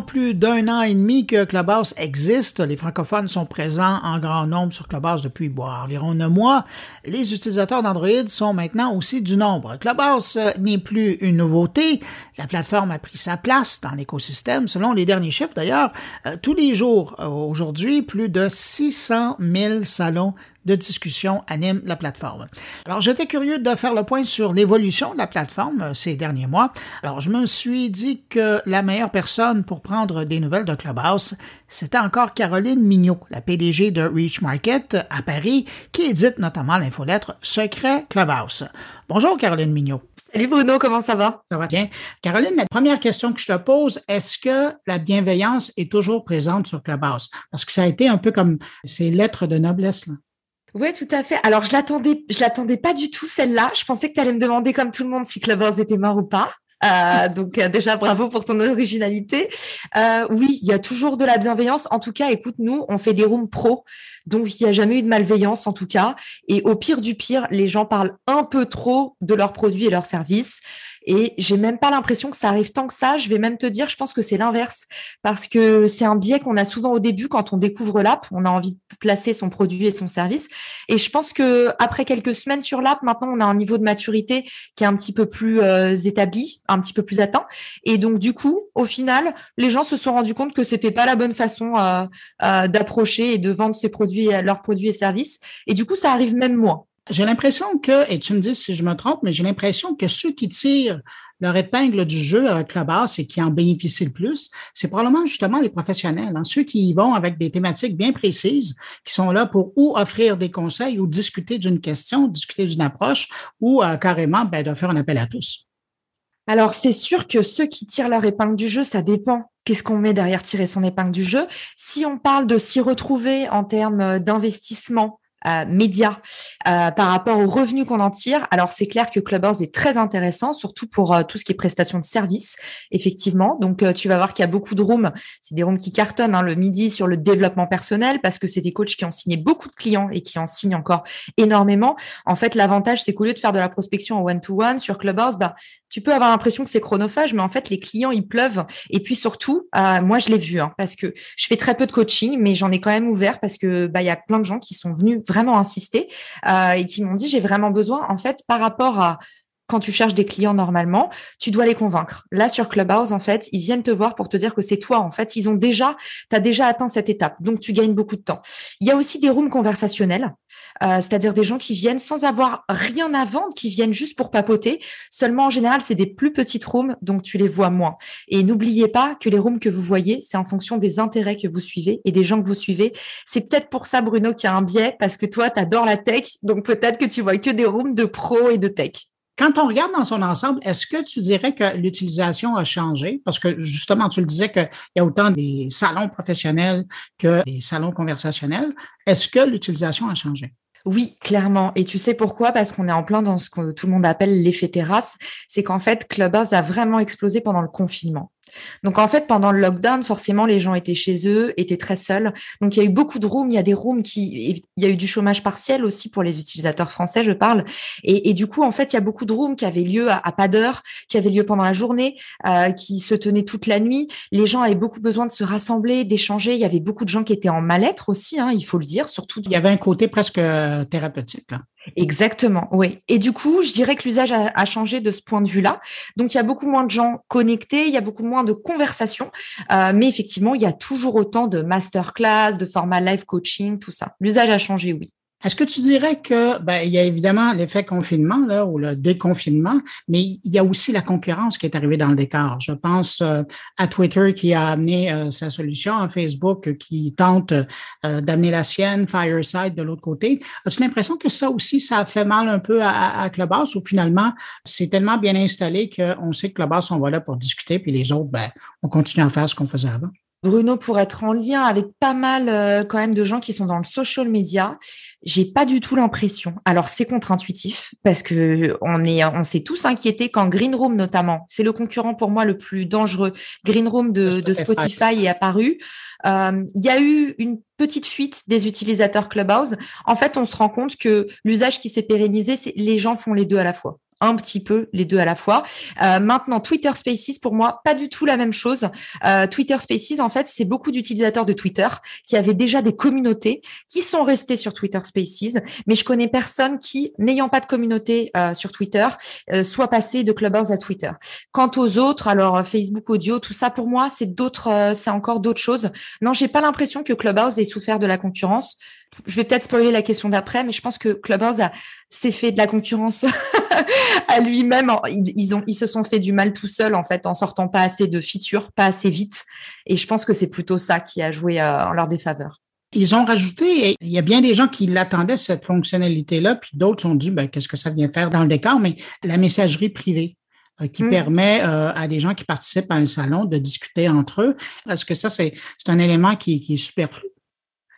Plus d'un an et demi que Clubhouse existe. Les francophones sont présents en grand nombre sur Clubhouse depuis environ un mois. Les utilisateurs d'Android sont maintenant aussi du nombre. Clubhouse euh, n'est plus une nouveauté. La plateforme a pris sa place dans l'écosystème. Selon les derniers chiffres, d'ailleurs, euh, tous les jours, euh, aujourd'hui, plus de 600 000 salons de discussion anime la plateforme. Alors, j'étais curieux de faire le point sur l'évolution de la plateforme euh, ces derniers mois. Alors, je me suis dit que la meilleure personne pour prendre des nouvelles de Clubhouse, c'était encore Caroline Mignot, la PDG de Reach Market à Paris, qui édite notamment l'infolettre Secret Clubhouse. Bonjour, Caroline Mignot. Salut Bruno, comment ça va? Ça va bien. Caroline, la première question que je te pose, est-ce que la bienveillance est toujours présente sur Clubhouse? Parce que ça a été un peu comme ces lettres de noblesse. Là. Oui, tout à fait. Alors, je l'attendais, je l'attendais pas du tout, celle-là. Je pensais que tu allais me demander, comme tout le monde, si Clubhouse était mort ou pas. Euh, donc euh, déjà bravo pour ton originalité. Euh, oui, il y a toujours de la bienveillance. En tout cas, écoute, nous, on fait des rooms pro. Donc, il n'y a jamais eu de malveillance, en tout cas. Et au pire du pire, les gens parlent un peu trop de leurs produits et leurs services. Et j'ai même pas l'impression que ça arrive tant que ça. Je vais même te dire, je pense que c'est l'inverse parce que c'est un biais qu'on a souvent au début quand on découvre l'app. On a envie de placer son produit et son service. Et je pense que après quelques semaines sur l'app, maintenant on a un niveau de maturité qui est un petit peu plus euh, établi, un petit peu plus atteint. Et donc du coup, au final, les gens se sont rendus compte que c'était pas la bonne façon euh, euh, d'approcher et de vendre ses produits, leurs produits et services. Et du coup, ça arrive même moins. J'ai l'impression que, et tu me dis si je me trompe, mais j'ai l'impression que ceux qui tirent leur épingle du jeu avec la base et qui en bénéficient le plus, c'est probablement justement les professionnels, hein, ceux qui y vont avec des thématiques bien précises, qui sont là pour ou offrir des conseils ou discuter d'une question, discuter d'une approche ou euh, carrément ben, de faire un appel à tous. Alors, c'est sûr que ceux qui tirent leur épingle du jeu, ça dépend qu'est-ce qu'on met derrière tirer son épingle du jeu. Si on parle de s'y retrouver en termes d'investissement, euh, médias euh, par rapport aux revenus qu'on en tire. Alors c'est clair que Clubhouse est très intéressant, surtout pour euh, tout ce qui est prestation de services, effectivement. Donc tu vas voir qu'il y a beaucoup de rooms, c'est des rooms qui cartonnent hein, le midi sur le développement personnel parce que c'est des coachs qui ont signé beaucoup de clients et qui en signent encore énormément. En fait, l'avantage c'est qu'au lieu de faire de la prospection en one-to-one sur Clubhouse, bah tu peux avoir l'impression que c'est chronophage, mais en fait, les clients, ils pleuvent. Et puis surtout, euh, moi, je l'ai vu, hein, parce que je fais très peu de coaching, mais j'en ai quand même ouvert parce que bah il y a plein de gens qui sont venus vraiment insister euh, et qui m'ont dit j'ai vraiment besoin, en fait, par rapport à quand tu cherches des clients normalement, tu dois les convaincre. Là, sur Clubhouse, en fait, ils viennent te voir pour te dire que c'est toi. En fait, ils ont déjà, tu déjà atteint cette étape. Donc, tu gagnes beaucoup de temps. Il y a aussi des rooms conversationnels, euh, c'est-à-dire des gens qui viennent sans avoir rien à vendre, qui viennent juste pour papoter. Seulement, en général, c'est des plus petites rooms, donc tu les vois moins. Et n'oubliez pas que les rooms que vous voyez, c'est en fonction des intérêts que vous suivez et des gens que vous suivez. C'est peut-être pour ça, Bruno, qu'il y a un biais, parce que toi, tu adores la tech, donc peut-être que tu vois que des rooms de pro et de tech. Quand on regarde dans son ensemble, est-ce que tu dirais que l'utilisation a changé? Parce que justement, tu le disais qu'il y a autant des salons professionnels que des salons conversationnels. Est-ce que l'utilisation a changé? Oui, clairement. Et tu sais pourquoi? Parce qu'on est en plein dans ce que tout le monde appelle l'effet terrasse. C'est qu'en fait, Clubhouse a vraiment explosé pendant le confinement. Donc en fait, pendant le lockdown, forcément, les gens étaient chez eux, étaient très seuls. Donc il y a eu beaucoup de rooms. Il y a des rooms qui, il y a eu du chômage partiel aussi pour les utilisateurs français, je parle. Et, du coup, en fait, il y a beaucoup de rooms qui avaient lieu à, pas d'heure, qui avaient lieu pendant la journée, euh, qui se tenaient toute la nuit. Les gens avaient beaucoup besoin de se rassembler, d'échanger. Il y avait beaucoup de gens qui étaient en mal-être aussi, hein, il faut le dire. Surtout. Il y avait un côté presque thérapeutique. Là. Exactement, oui. Et du coup, je dirais que l'usage a, changé de ce point de vue-là. Donc, il y a beaucoup moins de gens connectés, il y a beaucoup moins de conversations, euh, mais effectivement, il y a toujours autant de masterclass, de formats live coaching, tout ça. L'usage a changé, oui. Est-ce que tu dirais que ben, il y a évidemment l'effet confinement là, ou le déconfinement, mais il y a aussi la concurrence qui est arrivée dans le décor. Je pense euh, à Twitter qui a amené euh, sa solution, à Facebook qui tente euh, d'amener la sienne, Fireside de l'autre côté. As-tu l'impression que ça aussi, ça fait mal un peu à, à Clubhouse ou finalement c'est tellement bien installé qu'on sait que Clubhouse, on va là pour discuter, puis les autres, ben, on continue à faire ce qu'on faisait avant? Bruno, pour être en lien avec pas mal euh, quand même de gens qui sont dans le social media, j'ai pas du tout l'impression. Alors c'est contre-intuitif parce que on est, on s'est tous inquiétés quand Green Room notamment, c'est le concurrent pour moi le plus dangereux. Green Room de, Spotify est apparu. Euh, il y a eu une petite fuite des utilisateurs Clubhouse. En fait, on se rend compte que l'usage qui s'est pérennisé, c'est les gens font les deux à la fois un petit peu les deux à la fois. Euh, maintenant, Twitter Spaces, pour moi, pas du tout la même chose. Euh, Twitter Spaces, en fait, c'est beaucoup d'utilisateurs de Twitter qui avaient déjà des communautés, qui sont restés sur Twitter Spaces, mais je connais personne qui, n'ayant pas de communauté euh, sur Twitter, soit passé de Clubhouse à Twitter. Quant aux autres, alors Facebook Audio, tout ça, pour moi, c'est d'autres, c'est encore d'autres choses. Non, j'ai pas l'impression que Clubhouse ait souffert de la concurrence. Je vais peut-être spoiler la question d'après, mais je pense que Clubhouse s'est fait de la concurrence à lui-même. Ils, ont, ils se sont fait du mal tout seuls en fait en sortant pas assez de features, pas assez vite. Et je pense que c'est plutôt ça qui a joué euh, en leur défaveur. Ils ont rajouté, il y a bien des gens qui l'attendaient, cette fonctionnalité-là, puis d'autres ont dit, ben, qu'est-ce que ça vient faire dans le décor, mais la messagerie privée euh, qui mmh. permet euh, à des gens qui participent à un salon de discuter entre eux. Est-ce que ça, c'est un élément qui, qui est superflu?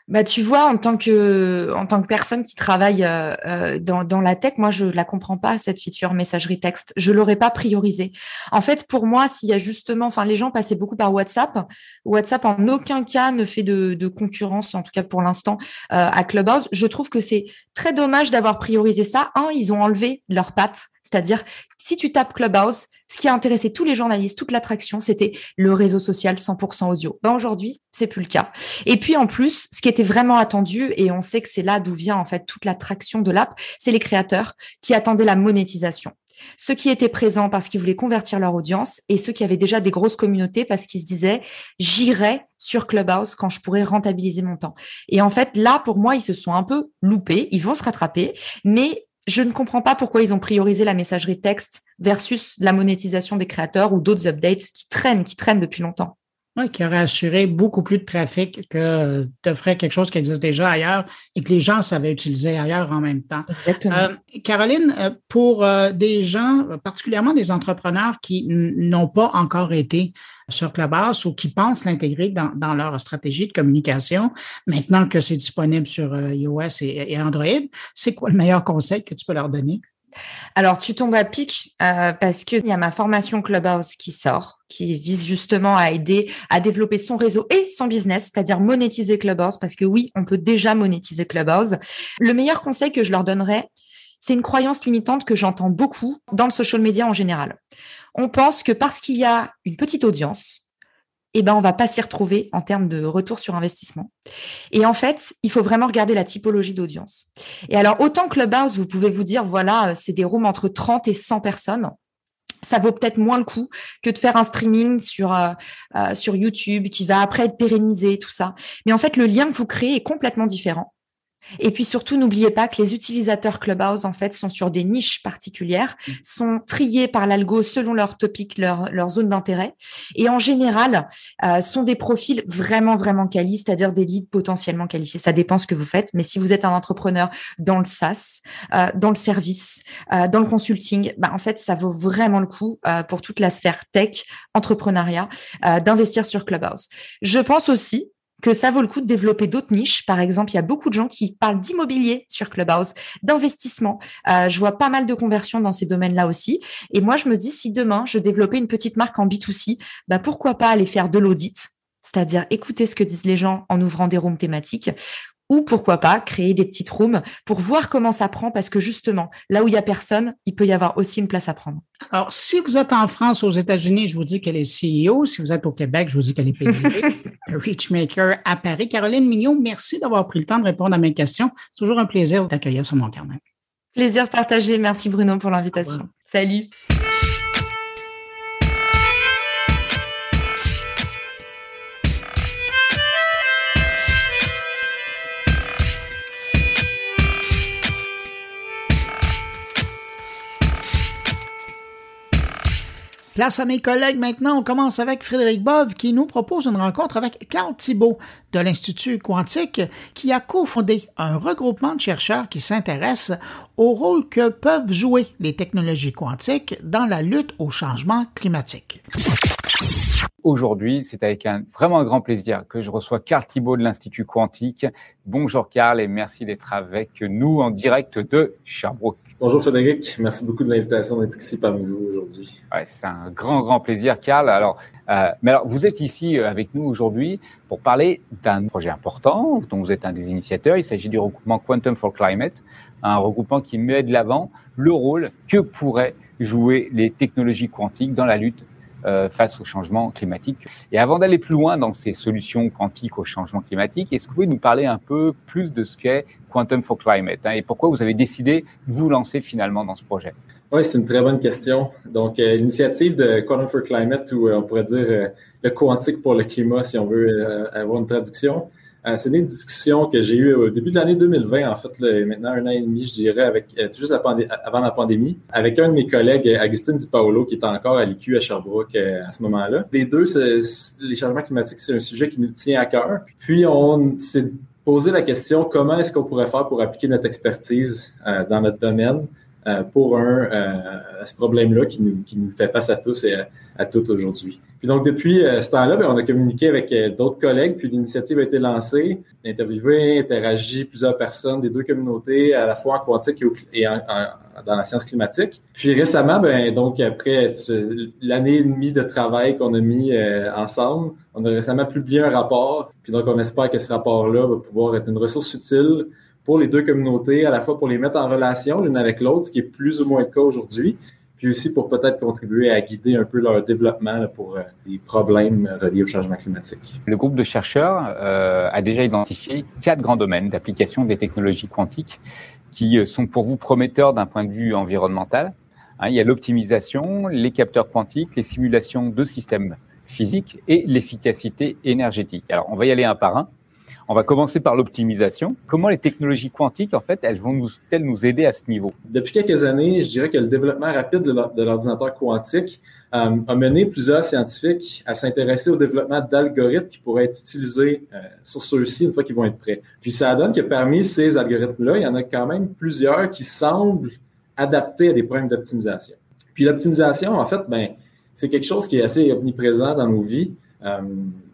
Bah, tu vois, en tant que en tant que personne qui travaille euh, euh, dans, dans la tech, moi je la comprends pas cette feature messagerie texte. Je l'aurais pas priorisée. En fait, pour moi, s'il y a justement, enfin, les gens passaient beaucoup par WhatsApp. WhatsApp en aucun cas ne fait de, de concurrence, en tout cas pour l'instant, euh, à Clubhouse. Je trouve que c'est très dommage d'avoir priorisé ça. Un, ils ont enlevé leurs pattes c'est-à-dire, si tu tapes Clubhouse, ce qui a intéressé tous les journalistes, toute l'attraction, c'était le réseau social 100% audio. Ben aujourd'hui, c'est plus le cas. Et puis en plus, ce qui était vraiment attendu, et on sait que c'est là d'où vient en fait toute l'attraction de l'app, c'est les créateurs qui attendaient la monétisation. Ceux qui étaient présents parce qu'ils voulaient convertir leur audience et ceux qui avaient déjà des grosses communautés parce qu'ils se disaient j'irai sur Clubhouse quand je pourrais rentabiliser mon temps. Et en fait, là, pour moi, ils se sont un peu loupés. Ils vont se rattraper, mais je ne comprends pas pourquoi ils ont priorisé la messagerie texte versus la monétisation des créateurs ou d'autres updates qui traînent, qui traînent depuis longtemps. Oui, qui aurait assuré beaucoup plus de trafic que d'offrir quelque chose qui existe déjà ailleurs et que les gens savaient utiliser ailleurs en même temps. Exactement. Euh, Caroline, euh, pour euh, des gens, particulièrement des entrepreneurs qui n'ont pas encore été sur Clubhouse ou qui pensent l'intégrer dans, dans, leur stratégie de communication, maintenant que c'est disponible sur iOS et, et Android, c'est quoi le meilleur conseil que tu peux leur donner? Alors, tu tombes à pic euh, parce qu'il y a ma formation Clubhouse qui sort, qui vise justement à aider à développer son réseau et son business, c'est-à-dire monétiser Clubhouse, parce que oui, on peut déjà monétiser Clubhouse. Le meilleur conseil que je leur donnerais, c'est une croyance limitante que j'entends beaucoup dans le social media en général. On pense que parce qu'il y a une petite audience, eh ben, on va pas s'y retrouver en termes de retour sur investissement. Et en fait, il faut vraiment regarder la typologie d'audience. Et alors, autant Clubhouse, vous pouvez vous dire, voilà, c'est des rooms entre 30 et 100 personnes. Ça vaut peut-être moins le coup que de faire un streaming sur euh, euh, sur YouTube qui va après être pérennisé, tout ça. Mais en fait, le lien que vous créez est complètement différent. Et puis surtout, n'oubliez pas que les utilisateurs Clubhouse, en fait, sont sur des niches particulières, mm. sont triés par l'algo selon leur topic, leur, leur zone d'intérêt. Et en général, euh, sont des profils vraiment, vraiment quali, c'est-à-dire des leads potentiellement qualifiés. Ça dépend ce que vous faites. Mais si vous êtes un entrepreneur dans le SaaS, euh, dans le service, euh, dans le consulting, bah, en fait, ça vaut vraiment le coup euh, pour toute la sphère tech, entrepreneuriat, euh, d'investir sur Clubhouse. Je pense aussi que ça vaut le coup de développer d'autres niches. Par exemple, il y a beaucoup de gens qui parlent d'immobilier sur Clubhouse, d'investissement. Euh, je vois pas mal de conversions dans ces domaines-là aussi. Et moi, je me dis, si demain, je développais une petite marque en B2C, bah, pourquoi pas aller faire de l'audit c'est-à-dire écouter ce que disent les gens en ouvrant des rooms thématiques ou pourquoi pas créer des petites rooms pour voir comment ça prend parce que justement, là où il y a personne, il peut y avoir aussi une place à prendre. Alors, si vous êtes en France, aux États-Unis, je vous dis qu'elle est CEO. Si vous êtes au Québec, je vous dis qu'elle est PDG. Reachmaker à Paris. Caroline Mignot, merci d'avoir pris le temps de répondre à mes questions. Toujours un plaisir de t'accueillir sur mon carnet. Plaisir partagé. Merci Bruno pour l'invitation. Salut. Place à mes collègues maintenant. On commence avec Frédéric Bove qui nous propose une rencontre avec Carl Thibault de l'Institut Quantique qui a cofondé un regroupement de chercheurs qui s'intéressent au rôle que peuvent jouer les technologies quantiques dans la lutte au changement climatique. Aujourd'hui, c'est avec un vraiment grand plaisir que je reçois Carl Thibault de l'Institut Quantique. Bonjour Carl et merci d'être avec nous en direct de Sherbrooke. Bonjour Frédéric, merci beaucoup de l'invitation d'être ici parmi vous aujourd'hui. Ouais, c'est un grand, grand plaisir, Carl. Alors, euh, mais alors, vous êtes ici euh, avec nous aujourd'hui pour parler d'un projet important dont vous êtes un des initiateurs. Il s'agit du regroupement Quantum for Climate, un regroupement qui met de l'avant le rôle que pourraient jouer les technologies quantiques dans la lutte euh, face au changement climatique. Et avant d'aller plus loin dans ces solutions quantiques au changement climatique, est-ce que vous pouvez nous parler un peu plus de ce qu'est Quantum for Climate hein, et pourquoi vous avez décidé de vous lancer finalement dans ce projet? Oui, c'est une très bonne question. Donc, euh, l'initiative de Quantum for Climate, ou euh, on pourrait dire le quantique pour le climat, si on veut avoir une traduction, euh, c'est une discussion que j'ai eue au début de l'année 2020, en fait, maintenant un an et demi, je dirais, avec euh, juste avant la pandémie, avec un de mes collègues, Augustin Di Paolo, qui est encore à l'IQ à Sherbrooke euh, à ce moment-là. Les deux, les changements climatiques, c'est un sujet qui nous tient à cœur. Puis on s'est posé la question comment est-ce qu'on pourrait faire pour appliquer notre expertise dans notre domaine pour un, ce problème-là qui nous, qui nous fait face à tous et à, toutes aujourd'hui. Puis donc, depuis euh, ce temps-là, ben, on a communiqué avec euh, d'autres collègues, puis l'initiative a été lancée, interviewé, interagi plusieurs personnes des deux communautés, à la fois en quantique et, dans la science climatique. Puis récemment, ben, donc après l'année et demie de travail qu'on a mis euh, ensemble, on a récemment publié un rapport. Puis donc, on espère que ce rapport-là va pouvoir être une ressource utile pour les deux communautés, à la fois pour les mettre en relation l'une avec l'autre, ce qui est plus ou moins le cas aujourd'hui, puis aussi pour peut-être contribuer à guider un peu leur développement pour euh, les problèmes reliés au changement climatique. Le groupe de chercheurs euh, a déjà identifié quatre grands domaines d'application des technologies quantiques qui euh, sont pour vous prometteurs d'un point de vue environnemental. Hein, il y a l'optimisation, les capteurs quantiques, les simulations de systèmes physiques et l'efficacité énergétique. Alors, on va y aller un par un. On va commencer par l'optimisation. Comment les technologies quantiques, en fait, elles vont nous-elles nous aider à ce niveau? Depuis quelques années, je dirais que le développement rapide de l'ordinateur quantique a mené plusieurs scientifiques à s'intéresser au développement d'algorithmes qui pourraient être utilisés euh, sur ceux-ci une fois qu'ils vont être prêts. Puis ça donne que parmi ces algorithmes-là, il y en a quand même plusieurs qui semblent adaptés à des problèmes d'optimisation. Puis l'optimisation, en fait, ben, c'est quelque chose qui est assez omniprésent dans nos vies. Euh,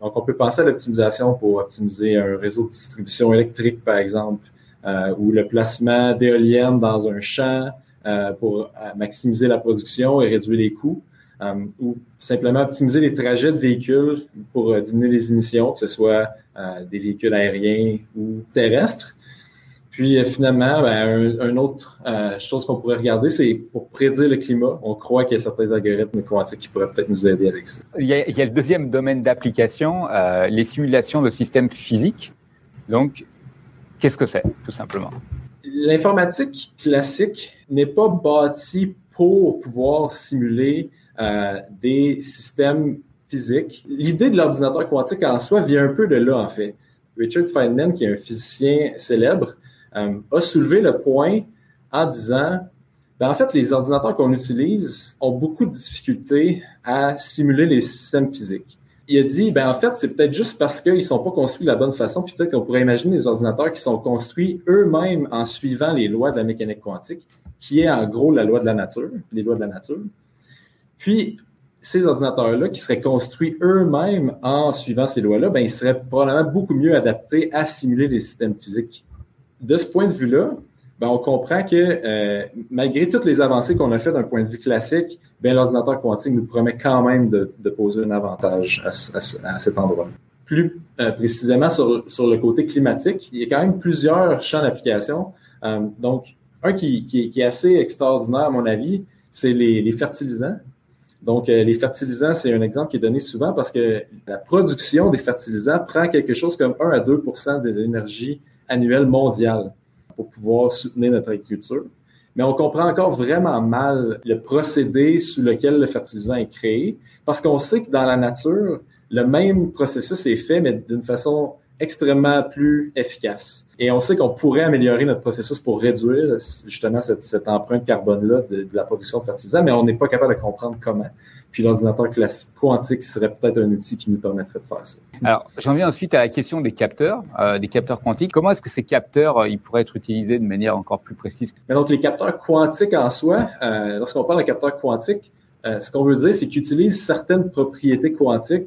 donc, on peut penser à l'optimisation pour optimiser un réseau de distribution électrique, par exemple, euh, ou le placement d'éoliennes dans un champ euh, pour maximiser la production et réduire les coûts, ou simplement optimiser les trajets de véhicules pour diminuer les émissions, que ce soit des véhicules aériens ou terrestres. Puis euh, finalement, ben, un, autre euh, chose qu'on pourrait regarder, c'est pour prédire le climat. On croit qu'il y a certains algorithmes quantiques qui pourraient peut-être nous aider avec ça. Il y a, le deuxième domaine d'application, euh, les simulations de systèmes physiques. Donc, qu'est-ce que c'est, tout simplement? L'informatique classique n'est pas bâtie pour pouvoir simuler des systèmes physiques. L'idée de l'ordinateur quantique en soi vient un peu de là, en fait. Richard Feynman, qui est un physicien célèbre, euh, a soulevé le point en disant ben, en fait, les ordinateurs qu'on utilise ont beaucoup de difficultés à simuler les systèmes physiques. Il a dit, ben, en fait, c'est peut-être juste parce qu'ils ne sont pas construits de la bonne façon, puis peut-être qu'on pourrait imaginer des ordinateurs qui sont construits eux-mêmes en suivant les lois de la mécanique quantique, qui est en gros la loi de la nature, les lois de la nature. Puis, ces ordinateurs-là qui seraient construits eux-mêmes en suivant ces lois-là, ben, ils seraient probablement beaucoup mieux adaptés à simuler les systèmes physiques de ce point de vue-là, ben, on comprend que euh, malgré toutes les avancées qu'on a faites d'un point de vue classique, ben, l'ordinateur quantique nous promet quand même de, poser un avantage à, cet endroit. Plus euh, précisément sur, sur, le côté climatique, il y a quand même plusieurs champs d'application. Euh, donc, un qui, qui, est assez extraordinaire à mon avis, c'est les, les, fertilisants. Donc, les fertilisants, c'est un exemple qui est donné souvent parce que la production des fertilisants prend quelque chose comme 1 à 2% de l'énergie annuel mondial pour pouvoir soutenir notre agriculture. Mais on comprend encore vraiment mal le procédé sous lequel le fertilisant est créé, parce qu'on sait que dans la nature, le même processus est fait, mais d'une façon extrêmement plus efficace. Et on sait qu'on pourrait améliorer notre processus pour réduire justement cette, empreinte carbone-là de, de, la production de fertilisants, mais on n'est pas capable de comprendre comment. Puis l'ordinateur quantique serait peut-être un outil qui nous permettrait de faire ça. Alors, j'en viens ensuite à la question des capteurs, euh, des capteurs quantiques. Comment est-ce que ces capteurs, euh, ils pourraient être utilisés de manière encore plus précise? Mais Donc, les capteurs quantiques en soi, euh, lorsqu'on parle de capteurs quantiques, ce qu'on veut dire, c'est qu'ils utilisent certaines propriétés quantiques,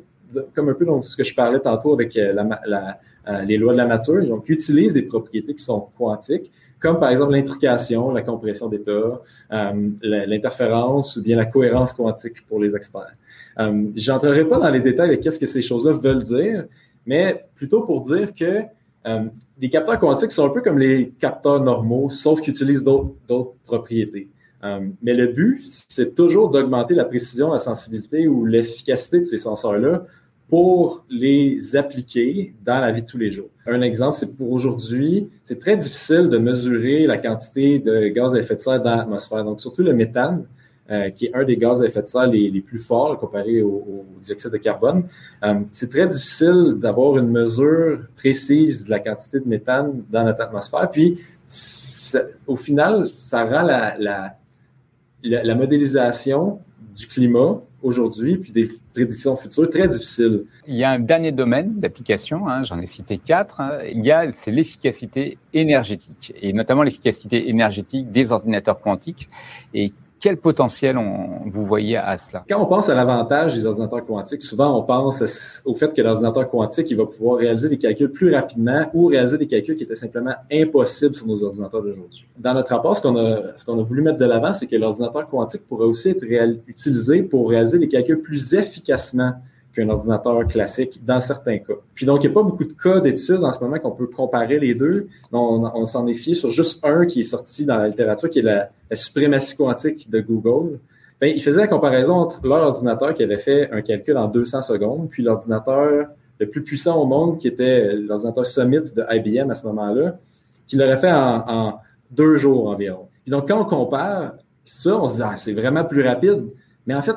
comme un peu dans ce que je parlais tantôt avec les lois de la nature. Donc, utilisent des propriétés qui sont quantiques comme par exemple l'intrication, la compression d'état, euh, l'interférence ou bien la cohérence quantique pour les experts. Euh, J'entrerai pas dans les détails de qu'est-ce que ces choses-là veulent dire, mais plutôt pour dire que euh, les capteurs quantiques sont un peu comme les capteurs normaux, sauf qu'ils utilisent d'autres propriétés. Euh, mais le but, c'est toujours d'augmenter la précision, la sensibilité ou l'efficacité de ces senseurs-là pour les appliquer dans la vie de tous les jours. Un exemple, c'est pour aujourd'hui, c'est très difficile de mesurer la quantité de gaz à effet de serre dans l'atmosphère. Donc, surtout le méthane, euh, qui est un des gaz à effet de serre les, plus forts comparé au, dioxyde de carbone. Euh, c'est très difficile d'avoir une mesure précise de la quantité de méthane dans notre atmosphère. Puis, au final, ça rend la, la, la modélisation du climat aujourd'hui, puis des prédictions futures très difficiles. Il y a un dernier domaine d'application, hein, j'en ai cité quatre. Hein. il y a, c'est l'efficacité énergétique, et notamment l'efficacité énergétique des ordinateurs quantiques. Quel potentiel on, vous voyez à cela? Quand on pense à l'avantage des ordinateurs quantiques, souvent on pense au fait que l'ordinateur quantique il va pouvoir réaliser des calculs plus rapidement ou réaliser des calculs qui étaient simplement impossibles sur nos ordinateurs d'aujourd'hui. Dans notre rapport, ce qu'on a, ce qu'on a voulu mettre de l'avant, c'est que l'ordinateur quantique pourrait aussi être utilisé pour réaliser des calculs plus efficacement qu'un ordinateur classique dans certains cas. Puis donc, il n'y a pas beaucoup de cas d'études en ce moment qu'on peut comparer les deux. On, s'en est fié sur juste un qui est sorti dans la littérature, qui est la, suprématie quantique de Google. Bien, il faisait la comparaison entre leur ordinateur qui avait fait un calcul en 200 secondes, puis l'ordinateur le plus puissant au monde, qui était l'ordinateur Summit de IBM à ce moment-là, qui l'aurait fait en, en, deux jours environ. Puis donc, quand on compare ça, on se dit, ah, c'est vraiment plus rapide. Mais en fait,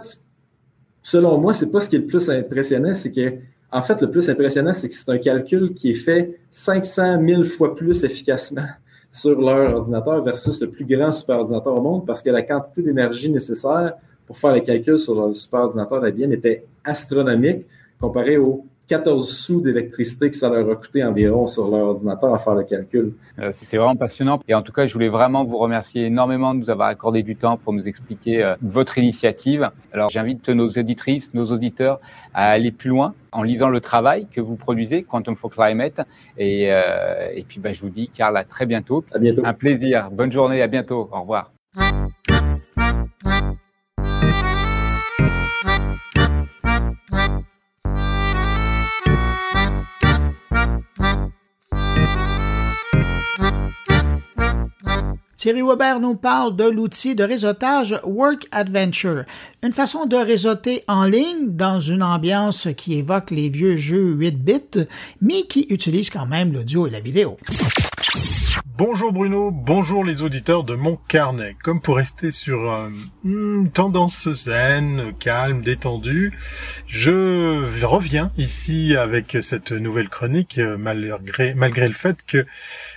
selon moi, c'est pas ce qui est le plus impressionnant, c'est que, en fait, le plus impressionnant, c'est que c'est un calcul qui est fait 500 000 fois plus efficacement sur leur ordinateur versus le plus grand superordinateur au monde parce que la quantité d'énergie nécessaire pour faire les calculs sur le superordinateur d'IBM était astronomique comparé au 14 sous d'électricité que ça leur a coûté environ sur leur ordinateur à faire le calcul. Euh, c'est vraiment passionnant. Et en tout cas, je voulais vraiment vous remercier énormément de nous avoir accordé du temps pour nous expliquer euh, votre initiative. Alors, j'invite nos éditrices, nos auditeurs à aller plus loin en lisant le travail que vous produisez, Quantum for Climate. Et, euh, et puis, bah, je vous dis, Carl, à très bientôt. À bientôt. Un plaisir. Bonne journée. À bientôt. Au revoir. Thierry Weber nous parle de l'outil de réseautage Work Adventure, une façon de réseauter en ligne dans une ambiance qui évoque les vieux jeux 8 bits, mais qui utilise quand même l'audio et la vidéo. Bonjour Bruno, bonjour les auditeurs de mon carnet. Comme pour rester sur euh, une tendance zen, calme, détendue, je reviens ici avec cette nouvelle chronique euh, malgré, malgré le fait que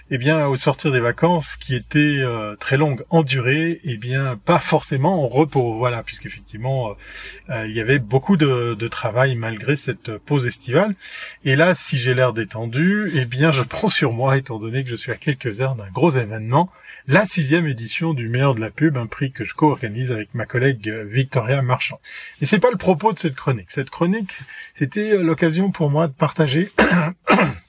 eh bien, au sortir des vacances, qui étaient euh, très longues en durée, eh bien, pas forcément en repos, voilà, puisqu'effectivement, euh, euh, il y avait beaucoup de, travail malgré cette pause estivale. Et là, si j'ai l'air détendu, eh bien, je prends sur moi, étant donné que je suis à quelques heures d'un gros événement, la sixième édition du meilleur de la pub, un prix que je co-organise avec ma collègue Victoria Marchand. Et c'est pas le propos de cette chronique. Cette chronique, c'était l'occasion pour moi de partager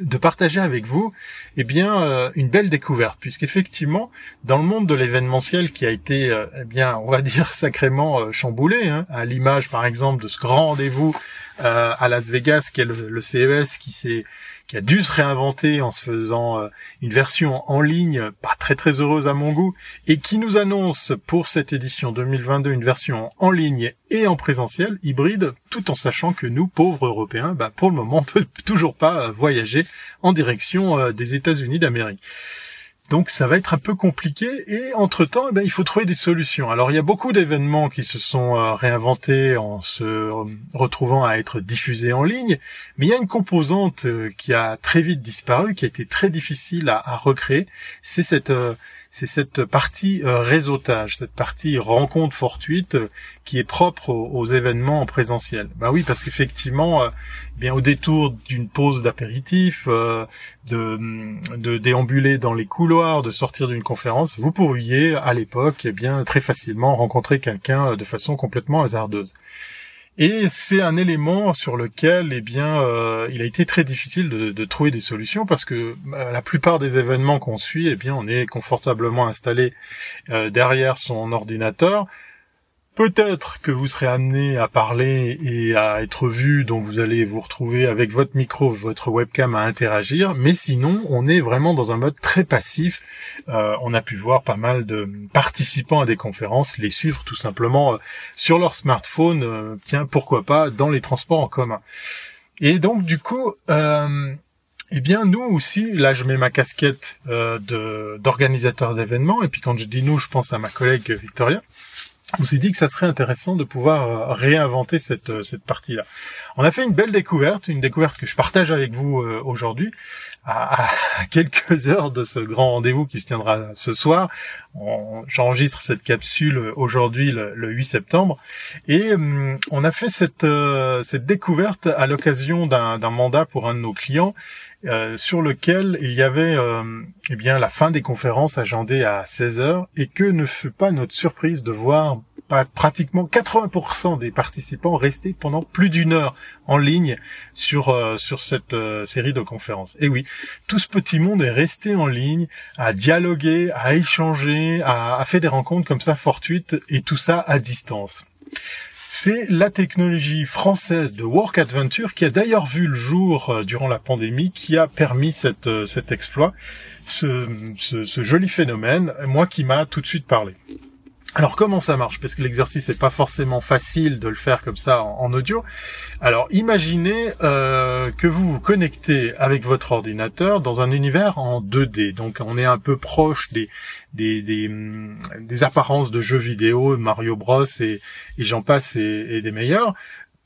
de partager avec vous eh bien euh, une belle découverte puisqu'effectivement dans le monde de l'événementiel qui a été euh, eh bien on va dire sacrément euh, chamboulé hein, à l'image par exemple de ce grand rendez-vous à Las Vegas qui est le, le CES qui s'est qui a dû se réinventer en se faisant euh, une version en ligne pas très très heureuse à mon goût et qui nous annonce pour cette édition 2022 une version en ligne et en présentiel hybride tout en sachant que nous pauvres européens bah, pour le moment on peut toujours pas voyager en direction euh, des États-Unis d'Amérique. Donc ça va être un peu compliqué et entre-temps, eh ben, il faut trouver des solutions. Alors il y a beaucoup d'événements qui se sont euh, réinventés en se retrouvant à être diffusés en ligne, mais il y a une composante euh, qui a très vite disparu, qui a été très difficile à, recréer, c'est cette euh, c'est cette partie euh, réseautage, cette partie rencontre fortuite euh, qui est propre aux, événements en présentiel. Bah oui, parce qu'effectivement, euh, eh bien au détour d'une pause d'apéritif, de, de déambuler dans les couloirs, de sortir d'une conférence, vous pourriez à l'époque, eh bien très facilement rencontrer quelqu'un de façon complètement hasardeuse. Et c'est un élément sur lequel, eh bien, euh, il a été très difficile de, trouver des solutions parce que euh, la plupart des événements qu'on suit, eh bien, on est confortablement installé euh, derrière son ordinateur Peut-être que vous serez amené à parler et à être vu, donc vous allez vous retrouver avec votre micro, votre webcam à interagir, mais sinon on est vraiment dans un mode très passif. Euh, on a pu voir pas mal de participants à des conférences les suivre tout simplement euh, sur leur smartphone, euh, tiens pourquoi pas dans les transports en commun. Et donc du coup, eh bien nous aussi, là je mets ma casquette d'organisateur d'événements, et puis quand je dis nous, je pense à ma collègue Victoria on s'est dit que ça serait intéressant de pouvoir euh, réinventer cette, euh, cette partie-là. On a fait une belle découverte, une découverte que je partage avec vous euh, aujourd'hui, à, quelques heures de ce grand rendez-vous qui se tiendra ce soir. J'enregistre cette capsule aujourd'hui, le, 8 septembre, et hum, on a fait cette, cette découverte à l'occasion d'un mandat pour un de nos clients euh, sur lequel il y avait euh, eh bien la fin des conférences agendées à 16 heures et que ne fut pas notre surprise de voir pratiquement 80% des participants rester pendant plus d'une heure en ligne sur euh, sur cette série de conférences. Et oui, tout ce petit monde est resté en ligne, à dialoguer, à échanger, à, à faire des rencontres comme ça fortuites et tout ça à distance. C'est la technologie française de Work Adventure qui a d'ailleurs vu le jour euh, durant la pandémie, qui a permis euh, cet exploit, ce joli phénomène, moi qui m'a tout de suite parlé. Alors comment ça marche? Parce que l'exercice n'est pas forcément facile de le faire comme ça en, audio. Alors imaginez euh, que vous vous connectez avec votre ordinateur dans un univers en 2D. Donc on est un peu proche des des, des, apparences de jeux vidéo, Mario Bros et, j'en passe et des meilleurs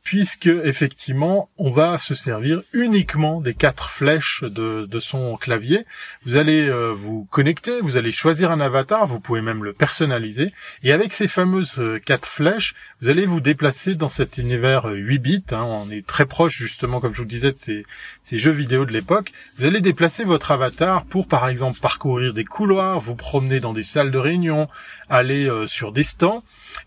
puisque effectivement on va se servir uniquement des quatre flèches de, son clavier. Vous allez euh, vous connecter, vous allez choisir un avatar, vous pouvez même le personnaliser, et avec ces fameuses euh, quatre flèches, vous allez vous déplacer dans cet univers 8 euh, bits. Hein. on est très proche justement, comme je vous disais, de ces, ces jeux vidéo de l'époque. Vous allez déplacer votre avatar pour par exemple parcourir des couloirs, vous promener dans des salles de réunion, aller sur des stands.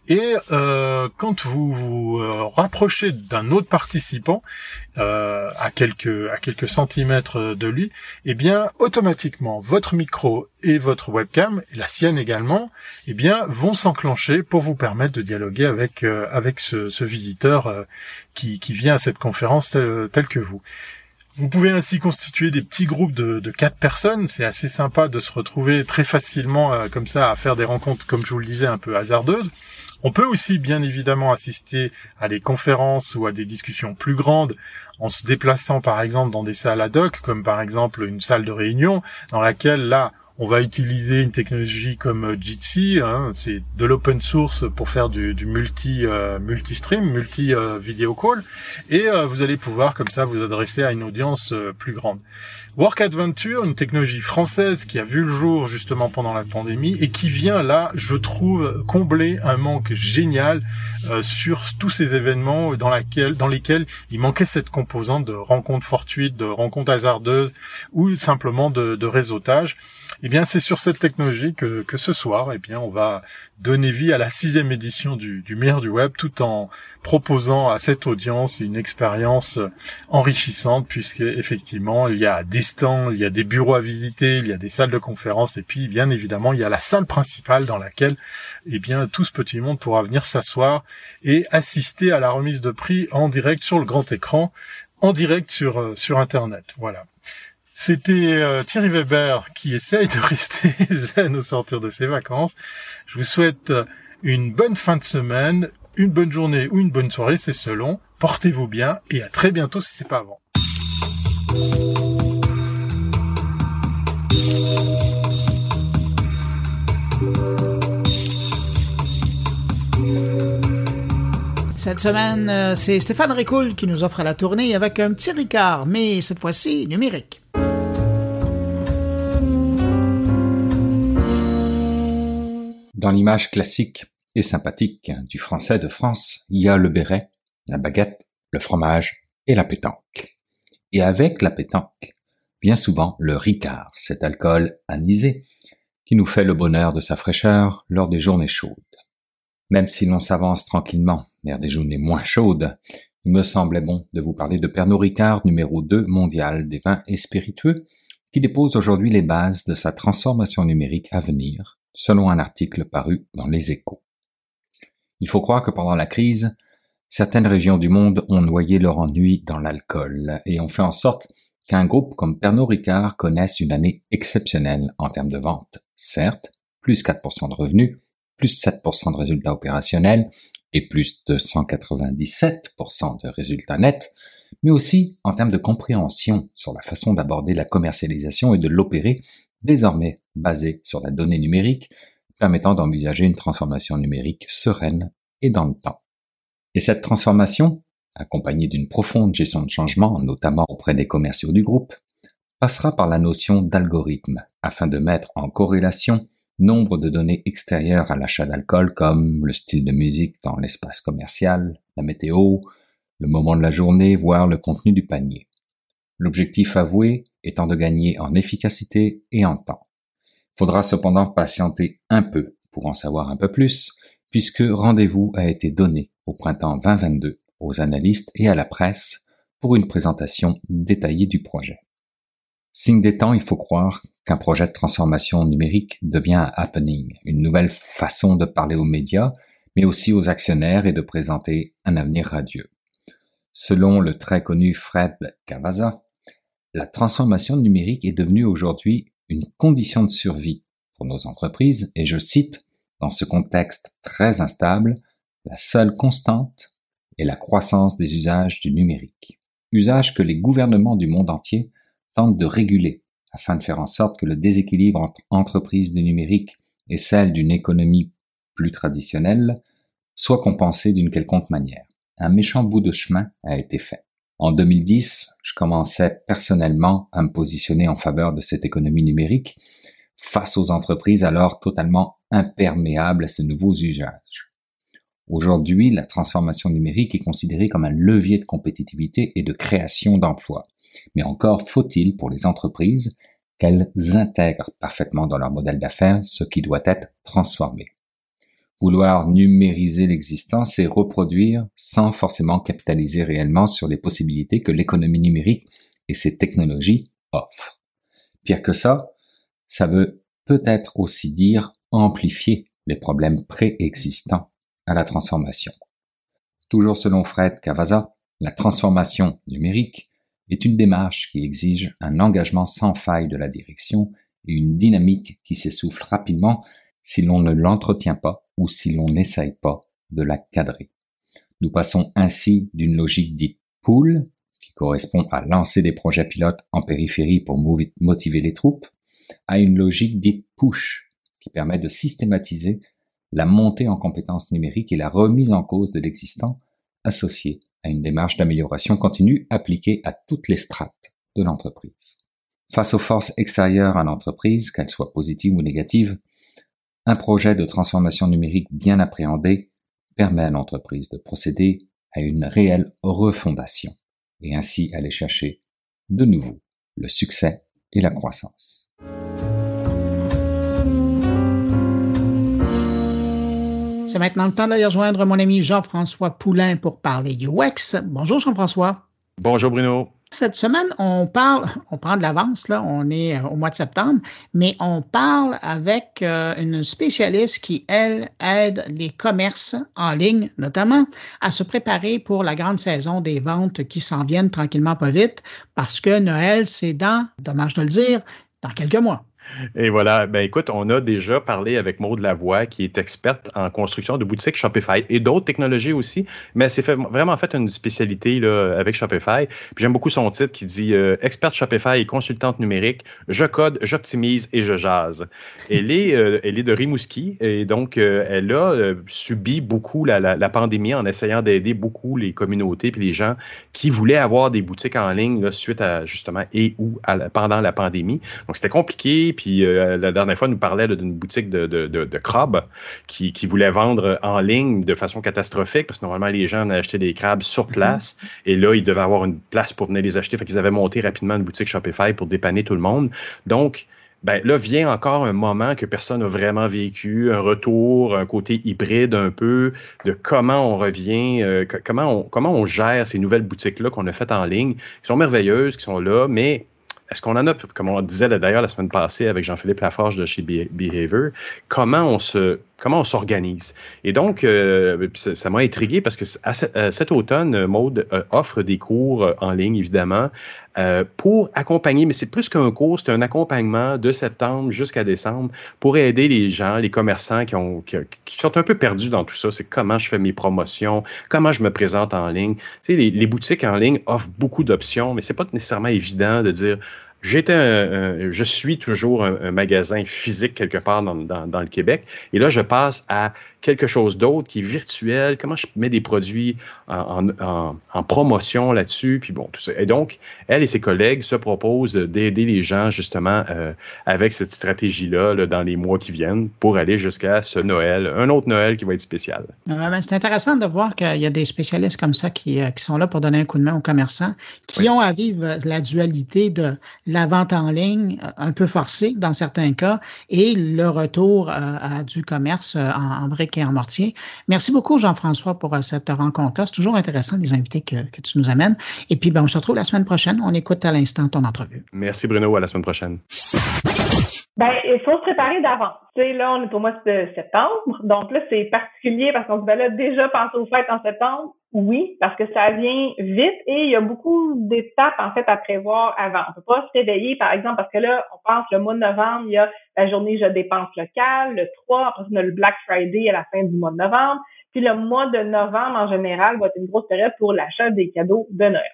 Et euh, quand vous vous euh, rapprochez d'un autre participant euh, à quelques à quelques centimètres de lui, eh bien automatiquement votre micro et votre webcam, et la sienne également, eh bien vont s'enclencher pour vous permettre de dialoguer avec avec ce, visiteur qui, qui vient à cette conférence telle que vous. Vous pouvez ainsi constituer des petits groupes de, quatre personnes. C'est assez sympa de se retrouver très facilement euh, comme ça à faire des rencontres, comme je vous le disais, un peu hasardeuses. On peut aussi bien évidemment assister à des conférences ou à des discussions plus grandes en se déplaçant par exemple dans des salles ad hoc, comme par exemple une salle de réunion dans laquelle là on va utiliser une technologie comme Jitsi, hein, c'est de l'open source pour faire du, multi euh, multi stream, multi euh, video call, et euh, vous allez pouvoir comme ça vous adresser à une audience plus grande. Work Adventure, une technologie française qui a vu le jour justement pendant la pandémie et qui vient là, je trouve, combler un manque génial sur tous ces événements dans, lesquels il manquait cette composante de rencontres fortuites, de rencontres hasardeuses ou simplement de, réseautage. Eh bien, c'est sur cette technologie que, que ce soir, eh bien, on va donner vie à la sixième édition du, du meilleur du web, tout en proposant à cette audience une expérience enrichissante, puisque effectivement, il y a des stands, il y a des bureaux à visiter, il y a des salles de conférences, et puis, bien évidemment, il y a la salle principale dans laquelle, eh bien, tout ce petit monde pourra venir s'asseoir et assister à la remise de prix en direct sur le grand écran, en direct sur, euh, sur Internet. Voilà. C'était euh, Thierry Weber qui essaye de rester zen au sortir de ses vacances. Je vous souhaite euh, une bonne fin de semaine, une bonne journée ou une bonne soirée, c'est selon. Portez-vous bien et à très bientôt si c'est pas avant. Cette semaine, euh, c'est Stéphane Ricoul qui nous offre la tournée avec un petit Ricard, mais cette fois-ci numérique. Dans l'image classique et sympathique du français de France, il y a le béret, la baguette, le fromage et la pétanque. Et avec la pétanque vient souvent le ricard, cet alcool anisé qui nous fait le bonheur de sa fraîcheur lors des journées chaudes. Même si l'on s'avance tranquillement vers des journées moins chaudes, il me semblait bon de vous parler de Pernod Ricard numéro 2 mondial des vins et spiritueux qui dépose aujourd'hui les bases de sa transformation numérique à venir selon un article paru dans Les Échos. Il faut croire que pendant la crise, certaines régions du monde ont noyé leur ennui dans l'alcool et ont fait en sorte qu'un groupe comme Pernod Ricard connaisse une année exceptionnelle en termes de vente. Certes, plus 4% de revenus, plus 7% de résultats opérationnels et plus de 197% de résultats nets, mais aussi en termes de compréhension sur la façon d'aborder la commercialisation et de l'opérer désormais basé sur la donnée numérique, permettant d'envisager une transformation numérique sereine et dans le temps. Et cette transformation, accompagnée d'une profonde gestion de changement, notamment auprès des commerciaux du groupe, passera par la notion d'algorithme, afin de mettre en corrélation nombre de données extérieures à l'achat d'alcool comme le style de musique dans l'espace commercial, la météo, le moment de la journée, voire le contenu du panier. L'objectif avoué étant de gagner en efficacité et en temps. Faudra cependant patienter un peu pour en savoir un peu plus, puisque rendez-vous a été donné au printemps 2022 aux analystes et à la presse pour une présentation détaillée du projet. Signe des temps, il faut croire qu'un projet de transformation numérique devient un happening, une nouvelle façon de parler aux médias, mais aussi aux actionnaires et de présenter un avenir radieux. Selon le très connu Fred Cavaza, la transformation numérique est devenue aujourd'hui une condition de survie pour nos entreprises et je cite, dans ce contexte très instable, la seule constante est la croissance des usages du numérique. Usages que les gouvernements du monde entier tentent de réguler afin de faire en sorte que le déséquilibre entre entreprises du numérique et celle d'une économie plus traditionnelle soit compensé d'une quelconque manière. Un méchant bout de chemin a été fait. En 2010, je commençais personnellement à me positionner en faveur de cette économie numérique face aux entreprises alors totalement imperméables à ces nouveaux usages. Aujourd'hui, la transformation numérique est considérée comme un levier de compétitivité et de création d'emplois. Mais encore faut-il pour les entreprises qu'elles intègrent parfaitement dans leur modèle d'affaires ce qui doit être transformé. Vouloir numériser l'existant, c'est reproduire sans forcément capitaliser réellement sur les possibilités que l'économie numérique et ses technologies offrent. Pire que ça, ça veut peut-être aussi dire amplifier les problèmes préexistants à la transformation. Toujours selon Fred Cavaza, la transformation numérique est une démarche qui exige un engagement sans faille de la direction et une dynamique qui s'essouffle rapidement si l'on ne l'entretient pas ou si l'on n'essaye pas de la cadrer. Nous passons ainsi d'une logique dite pool, qui correspond à lancer des projets pilotes en périphérie pour motiver les troupes, à une logique dite push, qui permet de systématiser la montée en compétences numériques et la remise en cause de l'existant associée à une démarche d'amélioration continue appliquée à toutes les strates de l'entreprise. Face aux forces extérieures à l'entreprise, qu'elles soient positives ou négatives, un projet de transformation numérique bien appréhendé permet à l'entreprise de procéder à une réelle refondation et ainsi aller chercher de nouveau le succès et la croissance. C'est maintenant le temps d'aller rejoindre mon ami Jean-François Poulain pour parler UX. Bonjour Jean-François. Bonjour Bruno. Cette semaine, on parle, on prend de l'avance, là, on est euh, au mois de septembre, mais on parle avec euh, une spécialiste qui, elle, aide les commerces en ligne, notamment, à se préparer pour la grande saison des ventes qui s'en viennent tranquillement pas vite, parce que Noël, c'est dans, dommage de le dire, dans quelques mois. Et voilà, ben écoute, on a déjà parlé avec Maud Lavoie, qui est experte en construction de boutiques Shopify et d'autres technologies aussi, mais elle s'est vraiment fait une spécialité là, avec Shopify. J'aime beaucoup son titre qui dit euh, Experte Shopify et consultante numérique, je code, j'optimise et je jase. Elle est, euh, de Rimouski et donc euh, elle a subi beaucoup la, pandémie en essayant d'aider beaucoup les communautés puis les gens qui voulaient avoir des boutiques en ligne suite à justement et ou pendant la pandémie. Donc c'était compliqué puis euh, la dernière fois, nous parlait d'une boutique de, de, de, crabes qui, qui, voulait vendre en ligne de façon catastrophique parce que normalement, les gens achetaient des crabes sur mhm. place et là, ils devaient avoir une place pour venir les acheter. Fait qu'ils avaient monté rapidement une boutique Shopify pour dépanner tout le monde. Donc, ben là vient encore un moment que personne n'a vraiment vécu, un retour, un côté hybride un peu de comment on revient, euh, comment, on, comment on gère ces nouvelles boutiques-là qu'on a faites en ligne, qui sont merveilleuses, qui sont là, mais est-ce qu'on en a, comme on disait d'ailleurs la semaine passée avec Jean-Philippe Laforge de chez Behavior, comment on se comment on s'organise. Et donc, euh, ça m'a intrigué parce que euh, cet automne, Maude euh, offre des cours en ligne, évidemment, pour accompagner, mais c'est plus qu'un cours, c'est un accompagnement de septembre jusqu'à décembre pour aider les gens, les commerçants qui, sont un peu perdus dans tout ça. C'est comment je fais mes promotions, comment je me présente en ligne. Tu sais, les, les boutiques en ligne offrent beaucoup d'options, mais c'est pas nécessairement évident de dire j'étais, je suis toujours un, magasin physique quelque part dans, dans, le Québec, et là, je passe à quelque chose d'autre qui est virtuel, comment je mets des produits en, en, en promotion là-dessus, puis bon, tout ça. Et donc, elle et ses collègues se proposent d'aider les gens justement euh, avec cette stratégie-là là, dans les mois qui viennent pour aller jusqu'à ce Noël, un autre Noël qui va être spécial. Ben, c'est intéressant de voir qu'il y a des spécialistes comme ça qui, euh, qui, sont là pour donner un coup de main aux commerçants, qui ont à vivre la dualité de la vente en ligne, euh, un peu forcée dans certains cas, et le retour à, du commerce en, en briques et en mortier. Merci beaucoup, Jean-François, pour cette rencontre-là. C'est toujours intéressant les invités que, que, tu nous amènes. Et puis, ben, on se retrouve la semaine prochaine. On écoute à l'instant ton entrevue. Merci, Bruno. À la semaine prochaine. Ben, il faut se préparer d'avance. Tu sais, là, on est au mois de septembre. Donc là, c'est particulier parce qu'on se ben déjà penser aux fêtes en septembre. Oui, parce que ça vient vite et il y a beaucoup d'étapes, en fait, à prévoir avant. On peut pas se réveiller, par exemple, parce que là, on pense le mois de novembre, il y a la journée Je dépense locale, le 3, après on a le Black Friday à la fin du mois de novembre. Puis le mois de novembre, en général, va être une grosse période pour l'achat des cadeaux de Noël.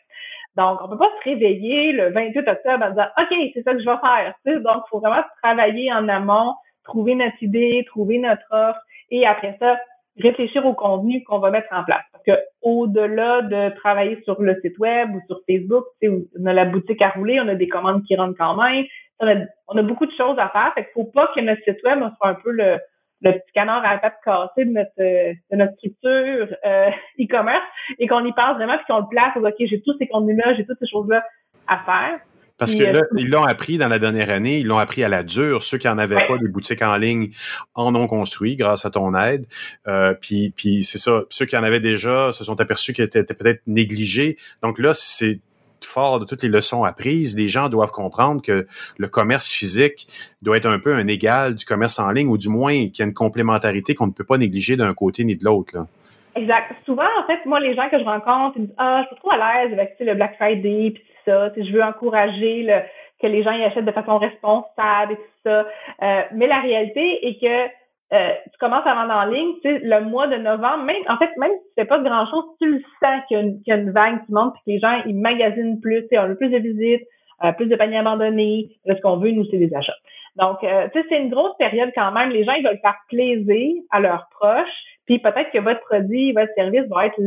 Donc, on peut pas se réveiller le 28 octobre en disant OK, c'est ça que je vais faire. Donc, il faut vraiment travailler en amont, trouver notre idée, trouver notre offre et après ça, réfléchir au contenu qu'on va mettre en place. Parce que au-delà de travailler sur le site web ou sur Facebook, on a la boutique à rouler, on a des commandes qui rentrent quand même. On a, on a beaucoup de choses à faire. Fait qu'il faut pas que notre site web soit un peu le, le petit canard à la patte cassée de notre, euh, de notre structure euh, e-commerce et qu'on y pense vraiment puis qu'on le place. OK, j'ai tous ces contenus-là, j'ai toutes ces choses-là à faire. Parce que euh, là, ils l'ont appris dans la dernière année, ils l'ont appris à la dure. Ceux qui en avaient pas des boutiques en ligne en ont construit grâce à ton aide. Euh, puis, puis c'est ça. Ceux qui en avaient déjà se sont aperçus qu'ils étaient peut-être négligés. Donc là, c'est fort de toutes les leçons apprises, les gens doivent comprendre que le commerce physique doit être un peu un égal du commerce en ligne, ou du moins qu'il y a une complémentarité qu'on ne peut pas négliger d'un côté ni de l'autre. Exact. Souvent, en fait, moi, les gens que je rencontre, ils me disent Ah, je suis trop à l'aise avec le Black Friday, puis ça. Je veux encourager que les gens y achètent de façon responsable et tout ça. Euh, mais la réalité est que euh, tu commences à vendre en ligne, tu sais, le mois de novembre, même, en fait, même si tu fais pas grand chose, tu le sens qu'il y, a une, vague qui monte, puis que les gens, ils magasinent plus, tu sais, on a plus de visites, euh, plus de paniers abandonnés. Là, ce qu'on veut, nous, c'est des achats. Donc, euh, tu sais, c'est une grosse période quand même. Les gens, ils veulent faire plaisir à leurs proches, puis peut-être que votre produit, votre service va être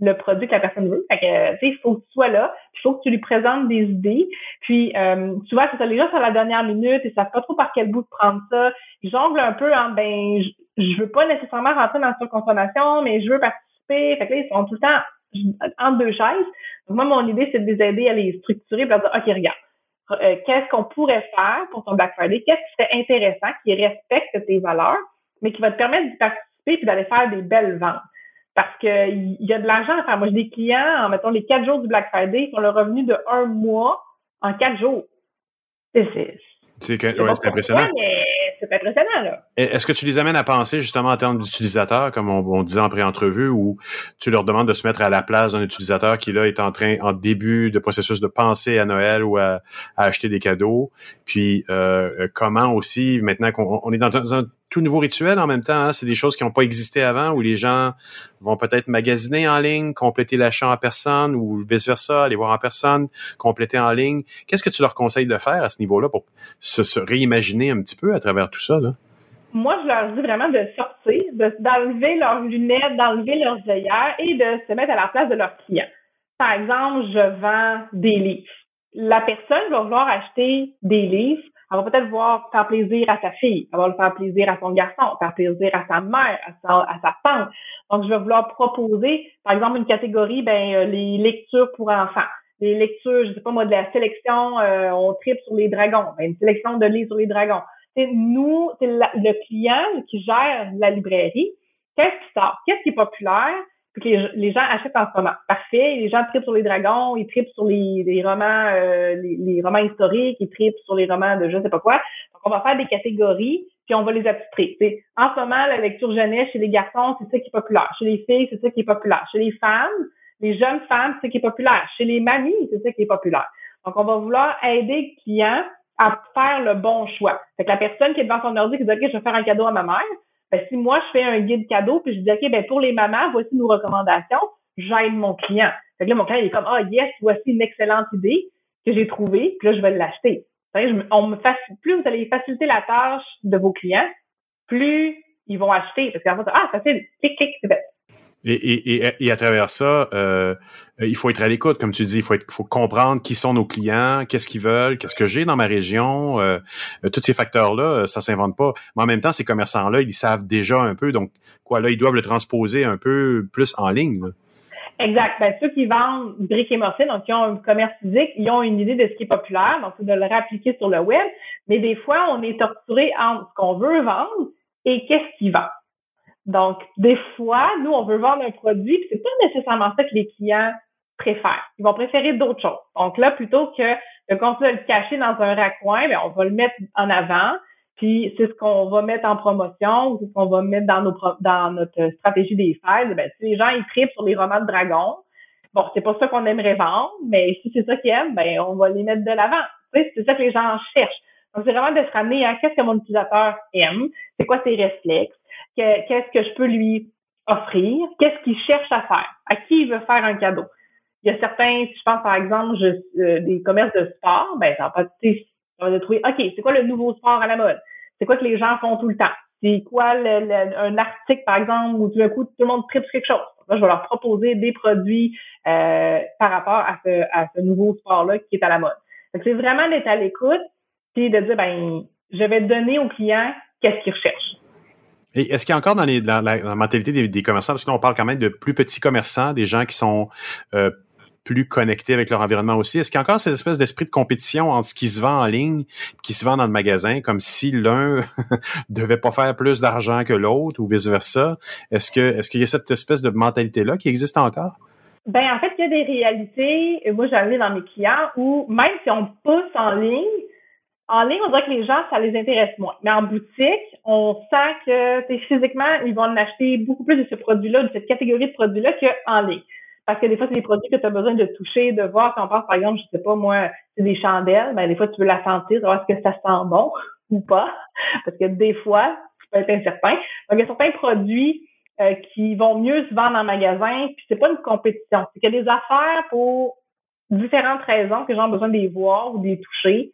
le produit que la personne veut. Fait que, tu sais, il faut que tu sois là, il faut que tu lui présentes des idées. Puis, euh, vois, c'est ça, les gens, à la dernière minute, ils savent pas trop par quel bout de prendre ça. Ils jonglent un peu en, ben, je, veux pas nécessairement rentrer dans la surconsommation, mais je veux participer. Fait que là, ils sont tout le temps entre deux chaises. Moi, mon idée, c'est de les aider à les structurer, pour dire, OK, regarde, euh, qu'est-ce qu'on pourrait faire pour ton Black Friday? Qu'est-ce qui serait intéressant, qui respecte tes valeurs, mais qui va te permettre d'y participer puis d'aller faire des belles ventes? Parce qu'il y a de l'argent à faire. Moi, j'ai des clients, en mettons les quatre jours du Black Friday, qui ont le revenu de un mois en quatre jours. C'est c'est impressionnant. c'est impressionnant, là. Est-ce que tu les amènes à penser justement en termes d'utilisateurs, comme on, disait en pré-entrevue, ou tu leur demandes de se mettre à la place d'un utilisateur qui, là, est en train, en début de processus de penser à Noël ou à, acheter des cadeaux? Puis, euh, comment aussi, maintenant qu'on est dans un tout nouveau rituel en même temps. Hein. C'est des choses qui n'ont pas existé avant où les gens vont peut-être magasiner en ligne, compléter l'achat en personne ou vice-versa, aller voir en personne, compléter en ligne. Qu'est-ce que tu leur conseilles de faire à ce niveau-là pour se, réimaginer un petit peu à travers tout ça? Moi, je leur dis vraiment de sortir, d'enlever leurs lunettes, d'enlever leurs œillères et de se mettre à la place de leurs clients. Par exemple, je vends des livres. La personne va vouloir acheter des livres elle va peut-être vouloir faire plaisir à sa fille, elle va le faire plaisir à son garçon, faire plaisir à sa mère, à sa, à sa tante. Donc, je vais vouloir proposer, par exemple, une catégorie, ben, euh, les lectures pour enfants. Les lectures, je sais pas moi, de la sélection, euh, on tripe sur les dragons, ben, une sélection de livres sur les dragons. C'est nous, c'est le client qui gère la librairie. Qu'est-ce qui sort? Qu'est-ce qui est populaire? Les, gens achètent en ce moment. Parfait. Les gens tripent sur les dragons, ils tripent sur les, romans, euh, les, romans historiques, ils tripent sur les romans de je sais pas quoi. Donc, on va faire des catégories, puis on va les attitrer. en ce moment, la lecture jeunesse chez les garçons, c'est ça qui est populaire. Chez les filles, c'est ça qui est populaire. Chez les femmes, les jeunes femmes, c'est ça qui est populaire. Chez les mamies, c'est ça qui est populaire. Donc, on va vouloir aider le client à faire le bon choix. Fait que la personne qui est devant son ordi qui dit, OK, je vais faire un cadeau à ma mère, ben, si moi, je fais un guide cadeau, puis je dis, OK, ben, pour les mamans, voici nos recommandations, j'aide mon client. Fait que là, mon client, il est comme, ah, yes, voici une excellente idée. que j'ai trouvé, puis là, je vais l'acheter. On me plus vous allez faciliter la tâche de vos clients, plus ils vont acheter. Parce qu'en fait, ah, facile, clic, clic, c'est bête. Et, et, et, à travers ça, euh, il faut être à l'écoute, comme tu dis, il faut comprendre qui sont nos clients, qu'est-ce qu'ils veulent, qu'est-ce que j'ai dans ma région. Euh, euh tous ces facteurs-là, euh, ça s'invente pas. Mais en même temps, ces commerçants-là, ils savent déjà un peu. Donc, quoi, là, ils doivent le transposer un peu plus en ligne. Exact. Ben, ceux qui vendent briques et mortier, donc qui ont un commerce physique, ils ont une idée de ce qui est populaire, donc c'est de le réappliquer sur le web. Mais des fois, on est torturé entre ce qu'on veut vendre et qu'est-ce qu'ils vendent. Donc, des fois, nous, on veut vendre un produit, puis c'est pas nécessairement ça que les clients préfèrent. Ils vont préférer d'autres choses. Donc là, plutôt que de continuer à le cacher dans un raccoin, bien, on va le mettre en avant, puis c'est ce qu'on va mettre en promotion ou c'est ce qu'on va mettre dans, nos notre stratégie des fêtes. Ben, si les gens ils tripent sur les romans de dragons, bon, c'est pas ça qu'on aimerait vendre, mais si c'est ça qu'ils aiment, ben on va les mettre de l'avant. c'est ça que les gens cherchent. Donc, c'est vraiment de se ramener à qu'est-ce que mon utilisateur aime, c'est quoi ses réflexes, qu'est-ce que je peux lui offrir, qu'est-ce qu'il cherche à faire, à qui il veut faire un cadeau. Il y a certains, si je pense par exemple euh, des commerces de sport, ben ça va pas, trouver, ok, c'est quoi le nouveau sport à la mode, c'est quoi que les gens font tout le temps, c'est quoi le, un article par exemple où tout d'un coup tout le monde tripe quelque chose? Là, je vais leur proposer des produits euh, par rapport à ce, à ce nouveau sport-là qui est à la mode. C'est vraiment d'être à l'écoute, puis de dire ben je vais donner au client qu'est-ce qu'il recherche. Et est-ce qu'il y a encore dans, les, dans la, mentalité des, commerçants, parce que là, on parle quand même de plus petits commerçants, des gens qui sont euh, plus connectés avec leur environnement aussi? Est-ce qu'il y a encore cette espèce d'esprit de compétition entre ce qui se vend en ligne et qui se vend dans le magasin, comme si l'un devait pas faire plus d'argent que l'autre ou vice-versa? Est-ce que est-ce qu'il y a cette espèce de mentalité-là qui existe encore? Ben en fait, il y a des réalités, moi j'arrive dans mes clients où même si on pousse en ligne, en ligne, on dirait que les gens, ça les intéresse moins. Mais en boutique, on sent que physiquement, ils vont en acheter beaucoup plus de ce produit-là, de cette catégorie de produits-là qu'en ligne. Parce que des fois, c'est des produits que tu as besoin de toucher, de voir. Quand on pense, par exemple, je sais pas, moi, c'est des chandelles, ben des fois, tu veux la sentir, savoir est-ce que ça sent bon ou pas. Parce que des fois, tu peux être incertain. Donc, il y a certains produits euh, qui vont mieux se vendre en magasin, puis c'est pas une compétition. C'est qu'il y a des affaires pour différentes raisons que les gens ont besoin de les voir ou de les toucher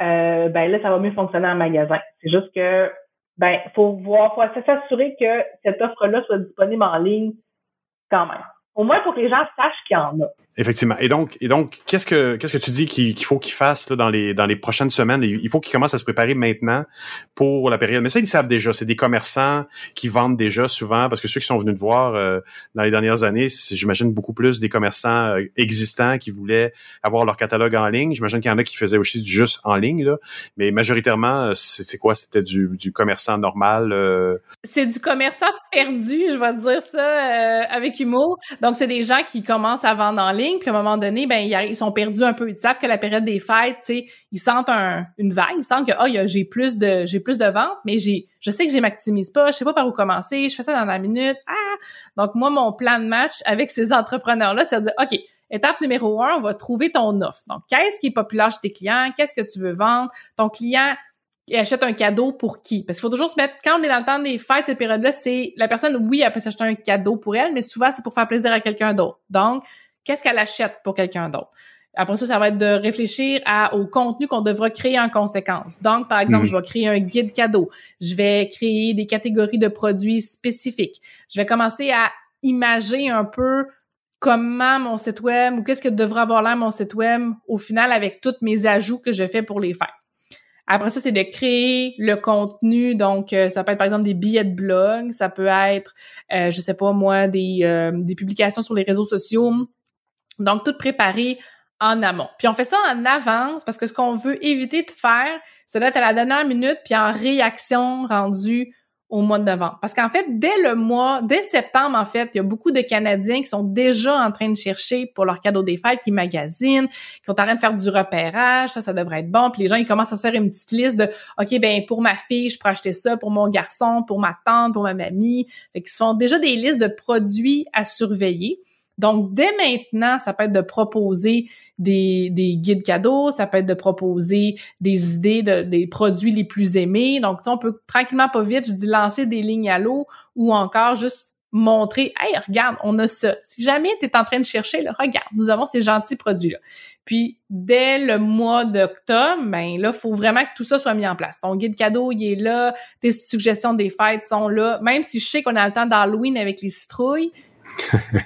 euh, ben là, ça va mieux fonctionner en magasin. C'est juste que ben, faut voir, faut s'assurer que cette offre-là soit disponible en ligne quand même. Au moins pour que les gens sachent qu'il y en a. Effectivement. Et donc, et donc, qu'est-ce que qu'est-ce que tu dis qu'il faut qu'ils fassent dans les dans les prochaines semaines? Il faut qu'ils commencent à se préparer maintenant pour la période. Mais ça, ils savent déjà. C'est des commerçants qui vendent déjà souvent parce que ceux qui sont venus te voir euh, dans les dernières années, j'imagine beaucoup plus des commerçants euh, existants qui voulaient avoir leur catalogue en ligne. J'imagine qu'il y en a qui faisaient aussi juste en ligne là. Mais majoritairement, c'est quoi? C'était du, du commerçant normal. Euh? C'est du commerçant perdu, je vais te dire ça avec humour. Donc, c'est des gens qui commencent à vendre en ligne puis à un moment donné, ben ils, sont perdus un peu. Ils savent que la période des fêtes, ils sentent une vague, ils sentent que oh, j'ai plus de j'ai plus de ventes, mais j'ai je sais que je maximise pas, je sais pas par où commencer, je fais ça dans la minute. Ah! Donc moi mon plan de match avec ces entrepreneurs là, c'est de dire OK, Étape numéro un, on va trouver ton offre. Donc, qu'est-ce qui est populaire chez tes clients? Qu'est-ce que tu veux vendre? Ton client, achète un cadeau pour qui? Parce qu'il faut toujours se mettre, quand on est dans le temps des fêtes, cette période-là, c'est la personne, oui, elle peut s'acheter un cadeau pour elle, mais souvent, c'est pour faire plaisir à quelqu'un d'autre. Donc, qu'est-ce qu'elle achète pour quelqu'un d'autre? Après ça, ça va être de réfléchir à, au contenu qu'on devra créer en conséquence. Donc, par exemple, mhm. je vais créer un guide cadeau. Je vais créer des catégories de produits spécifiques. Je vais commencer à imaginer un peu comment mon site web ou qu'est-ce que devrait avoir l'air mon site web au final avec tous mes ajouts que je fais pour les faire. Après ça, c'est de créer le contenu. Donc, euh, ça peut être par exemple des billets de blog, ça peut être, euh, je sais pas moi, des, euh, des publications sur les réseaux sociaux, donc, tout préparé en amont. Puis on fait ça en avance parce que ce qu'on veut éviter de faire, c'est d'être à la dernière minute puis en réaction rendue au mois de novembre. Parce qu'en fait, dès le mois, dès septembre, en fait, il y a beaucoup de Canadiens qui sont déjà en train de chercher pour leur cadeau des fêtes, qui magasinent, qui sont en train de faire du repérage, ça, ça devrait être bon. Puis les gens, ils commencent à se faire une petite liste de, OK, ben pour ma fille, je peux acheter ça, pour mon garçon, pour ma tante, pour ma mamie. Fait qu'ils se font déjà des listes de produits à surveiller. Donc, dès maintenant, ça peut être de proposer des, des guides cadeaux, ça peut être de proposer des idées de, des produits les plus aimés. Donc, on peut tranquillement, pas vite, je dis lancer des lignes à l'eau ou encore juste montrer, hey, regarde, on a ça. Si jamais tu es en train de chercher, là, regarde, nous avons ces gentils produits-là. Puis, dès le mois d'octobre, ben là, faut vraiment que tout ça soit mis en place. Ton guide cadeau, il est là, tes suggestions des fêtes sont là. Même si je sais qu'on a le temps d'Halloween avec les citrouilles,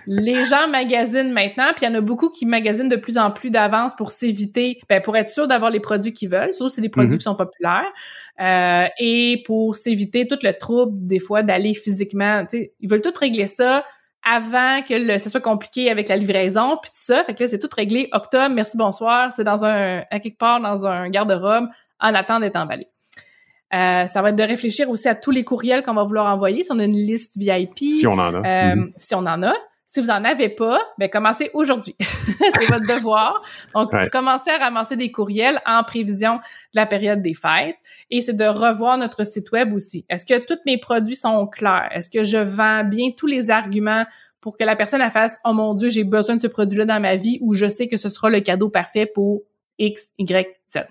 les gens magasinent maintenant, puis il y en a beaucoup qui magasinent de plus en plus d'avance pour s'éviter, ben, pour être sûr d'avoir les produits qu'ils veulent, surtout si c'est des produits mhm. qui sont populaires, euh, et pour s'éviter tout le trouble des fois d'aller physiquement. Ils veulent tout régler ça avant que le, ce soit compliqué avec la livraison, puis tout ça. Fait que là, c'est tout réglé. Octobre, merci, bonsoir. C'est dans un, à quelque part dans un garde-robe en attendant d'être emballé. Euh, ça va être de réfléchir aussi à tous les courriels qu'on va vouloir envoyer. Si on a une liste VIP. Si on en a. Euh, mhm. Si on en a. Si vous en avez pas, ben commencez aujourd'hui. c'est votre devoir. Donc, commencez à ramasser des courriels en prévision de la période des fêtes. Et c'est de revoir notre site web aussi. Est-ce que tous mes produits sont clairs? Est-ce que je vends bien tous les arguments pour que la personne la fasse, oh mon Dieu, j'ai besoin de ce produit-là dans ma vie ou je sais que ce sera le cadeau parfait pour X, Y, Z.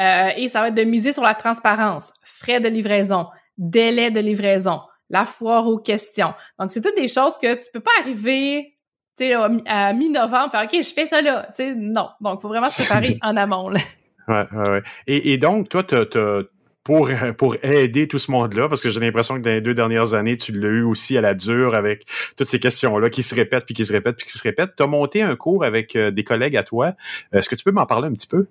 Euh, et ça va être de miser sur la transparence, frais de livraison, délai de livraison, la foire aux questions. Donc, c'est toutes des choses que tu peux pas arriver à mi-novembre, faire OK, je fais ça là. non. Donc, il faut vraiment se préparer en amont. Là. Ouais, ouais, Et, et donc, toi, pour, pour aider tout ce monde-là, parce que j'ai l'impression que dans les deux dernières années, tu l'as eu aussi à la dure avec toutes ces questions-là qui se répètent, puis qui se répètent, puis qui se répètent. Tu as monté un cours avec euh, des collègues à toi. Est-ce que tu peux m'en parler un petit peu?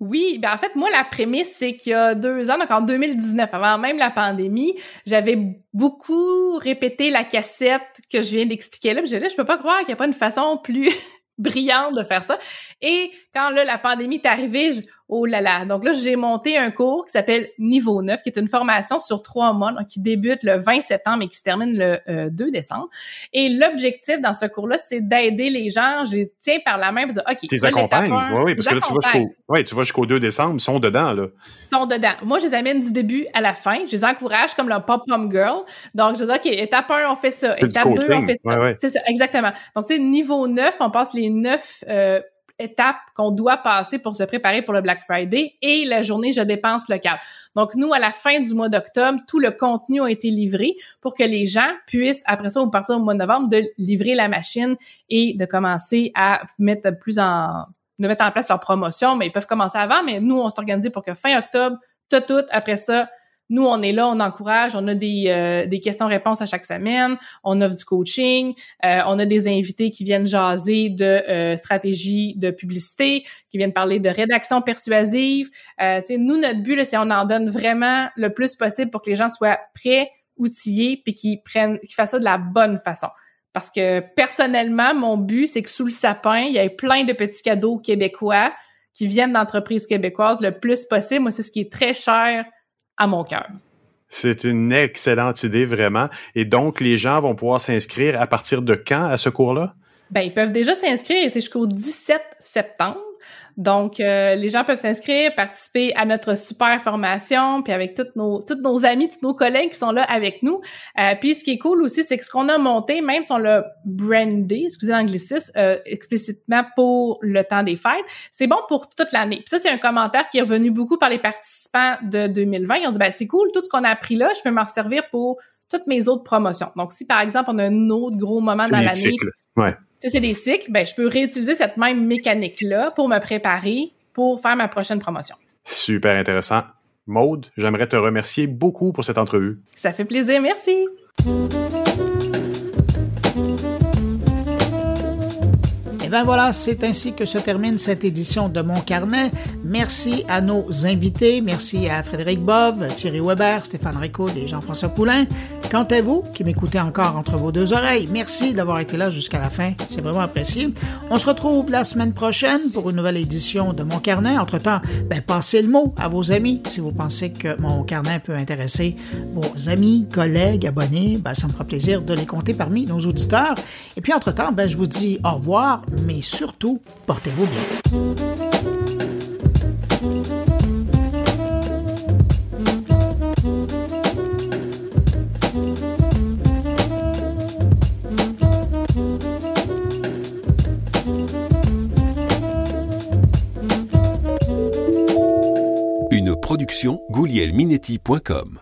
Oui, ben en fait, moi, la prémisse, c'est qu'il y a deux ans, donc en 2019, avant même la pandémie, j'avais beaucoup répété la cassette que je viens d'expliquer là. je je peux pas croire qu'il n'y a pas une façon plus brillante de faire ça. Et quand là, la pandémie est arrivée, je, oh là là. Donc là, j'ai monté un cours qui s'appelle Niveau 9, qui est une formation sur trois mois, donc qui débute le 20 septembre et qui se termine le 2 euh, décembre. Et l'objectif dans ce cours-là, c'est d'aider les gens. Je les tiens par la main pour dire, OK, tu les accompagnes. Oui, oui, parce que là, tu vas jusqu'au, ouais, tu vas jusqu'au 2 décembre, ils sont dedans, là. Ils sont dedans. Moi, je les amène du début à la fin. Je les encourage comme le pop-pom girl. Donc, je dis, OK, étape 1, on fait ça. Étape 2, on fait ça. C'est ça, exactement. Donc, c'est niveau 9, on passe les 9 euh, étapes qu'on doit passer pour se préparer pour le Black Friday et la journée je dépense locale. Donc nous, à la fin du mois d'octobre, tout le contenu a été livré pour que les gens puissent, après ça, au partir du mois de novembre, de livrer la machine et de commencer à mettre plus en de mettre en place leur promotion, mais ils peuvent commencer avant, mais nous, on s'est organisé pour que fin octobre, tout, tout, après ça, nous, on est là, on encourage, on a des, euh, des questions-réponses à chaque semaine, on offre du coaching, euh, on a des invités qui viennent jaser de euh, stratégie de publicité, qui viennent parler de rédaction persuasive. Euh, nous, notre but, c'est on en donne vraiment le plus possible pour que les gens soient prêts, outillés, puis qu'ils prennent, qu'ils fassent ça de la bonne façon. Parce que personnellement, mon but, c'est que sous le sapin, il y ait plein de petits cadeaux québécois qui viennent d'entreprises québécoises le plus possible. Moi, c'est ce qui est très cher à mon cœur. C'est une excellente idée, vraiment. Et donc, les gens vont pouvoir s'inscrire à partir de quand à ce cours-là? Ben, ils peuvent déjà s'inscrire et c'est jusqu'au 17 septembre. Donc, euh, les gens peuvent s'inscrire, participer à notre super formation, puis avec toutes nos, toutes nos amis, tous nos collègues qui sont là avec nous. Euh, puis, ce qui est cool aussi, c'est que ce qu'on a monté, même si on l'a brandé, excusez l'anglicisme, euh, explicitement pour le temps des fêtes, c'est bon pour toute l'année. Puis ça, c'est un commentaire qui est revenu beaucoup par les participants de 2020. Ils ont dit, ben c'est cool, tout ce qu'on a appris là, je peux m'en servir pour toutes mes autres promotions. Donc, si par exemple, on a un autre gros moment dans l'année, ouais c'est des cycles, ben, je peux réutiliser cette même mécanique-là pour me préparer pour faire ma prochaine promotion. Super intéressant. Maude, j'aimerais te remercier beaucoup pour cette entrevue. Ça fait plaisir, merci. Ben voilà, c'est ainsi que se termine cette édition de Mon Carnet. Merci à nos invités. Merci à Frédéric Bove, Thierry Weber, Stéphane Ricaud et Jean-François Poulain. Quant à vous, qui m'écoutez encore entre vos deux oreilles, merci d'avoir été là jusqu'à la fin. C'est vraiment apprécié. On se retrouve la semaine prochaine pour une nouvelle édition de Mon Carnet. Entre-temps, ben, passez le mot à vos amis. Si vous pensez que Mon Carnet peut intéresser vos amis, collègues, abonnés, ben, ça me fera plaisir de les compter parmi nos auditeurs. Et puis, entre-temps, ben, je vous dis au revoir mais surtout, portez-vous bien. Une production goulielminetti.com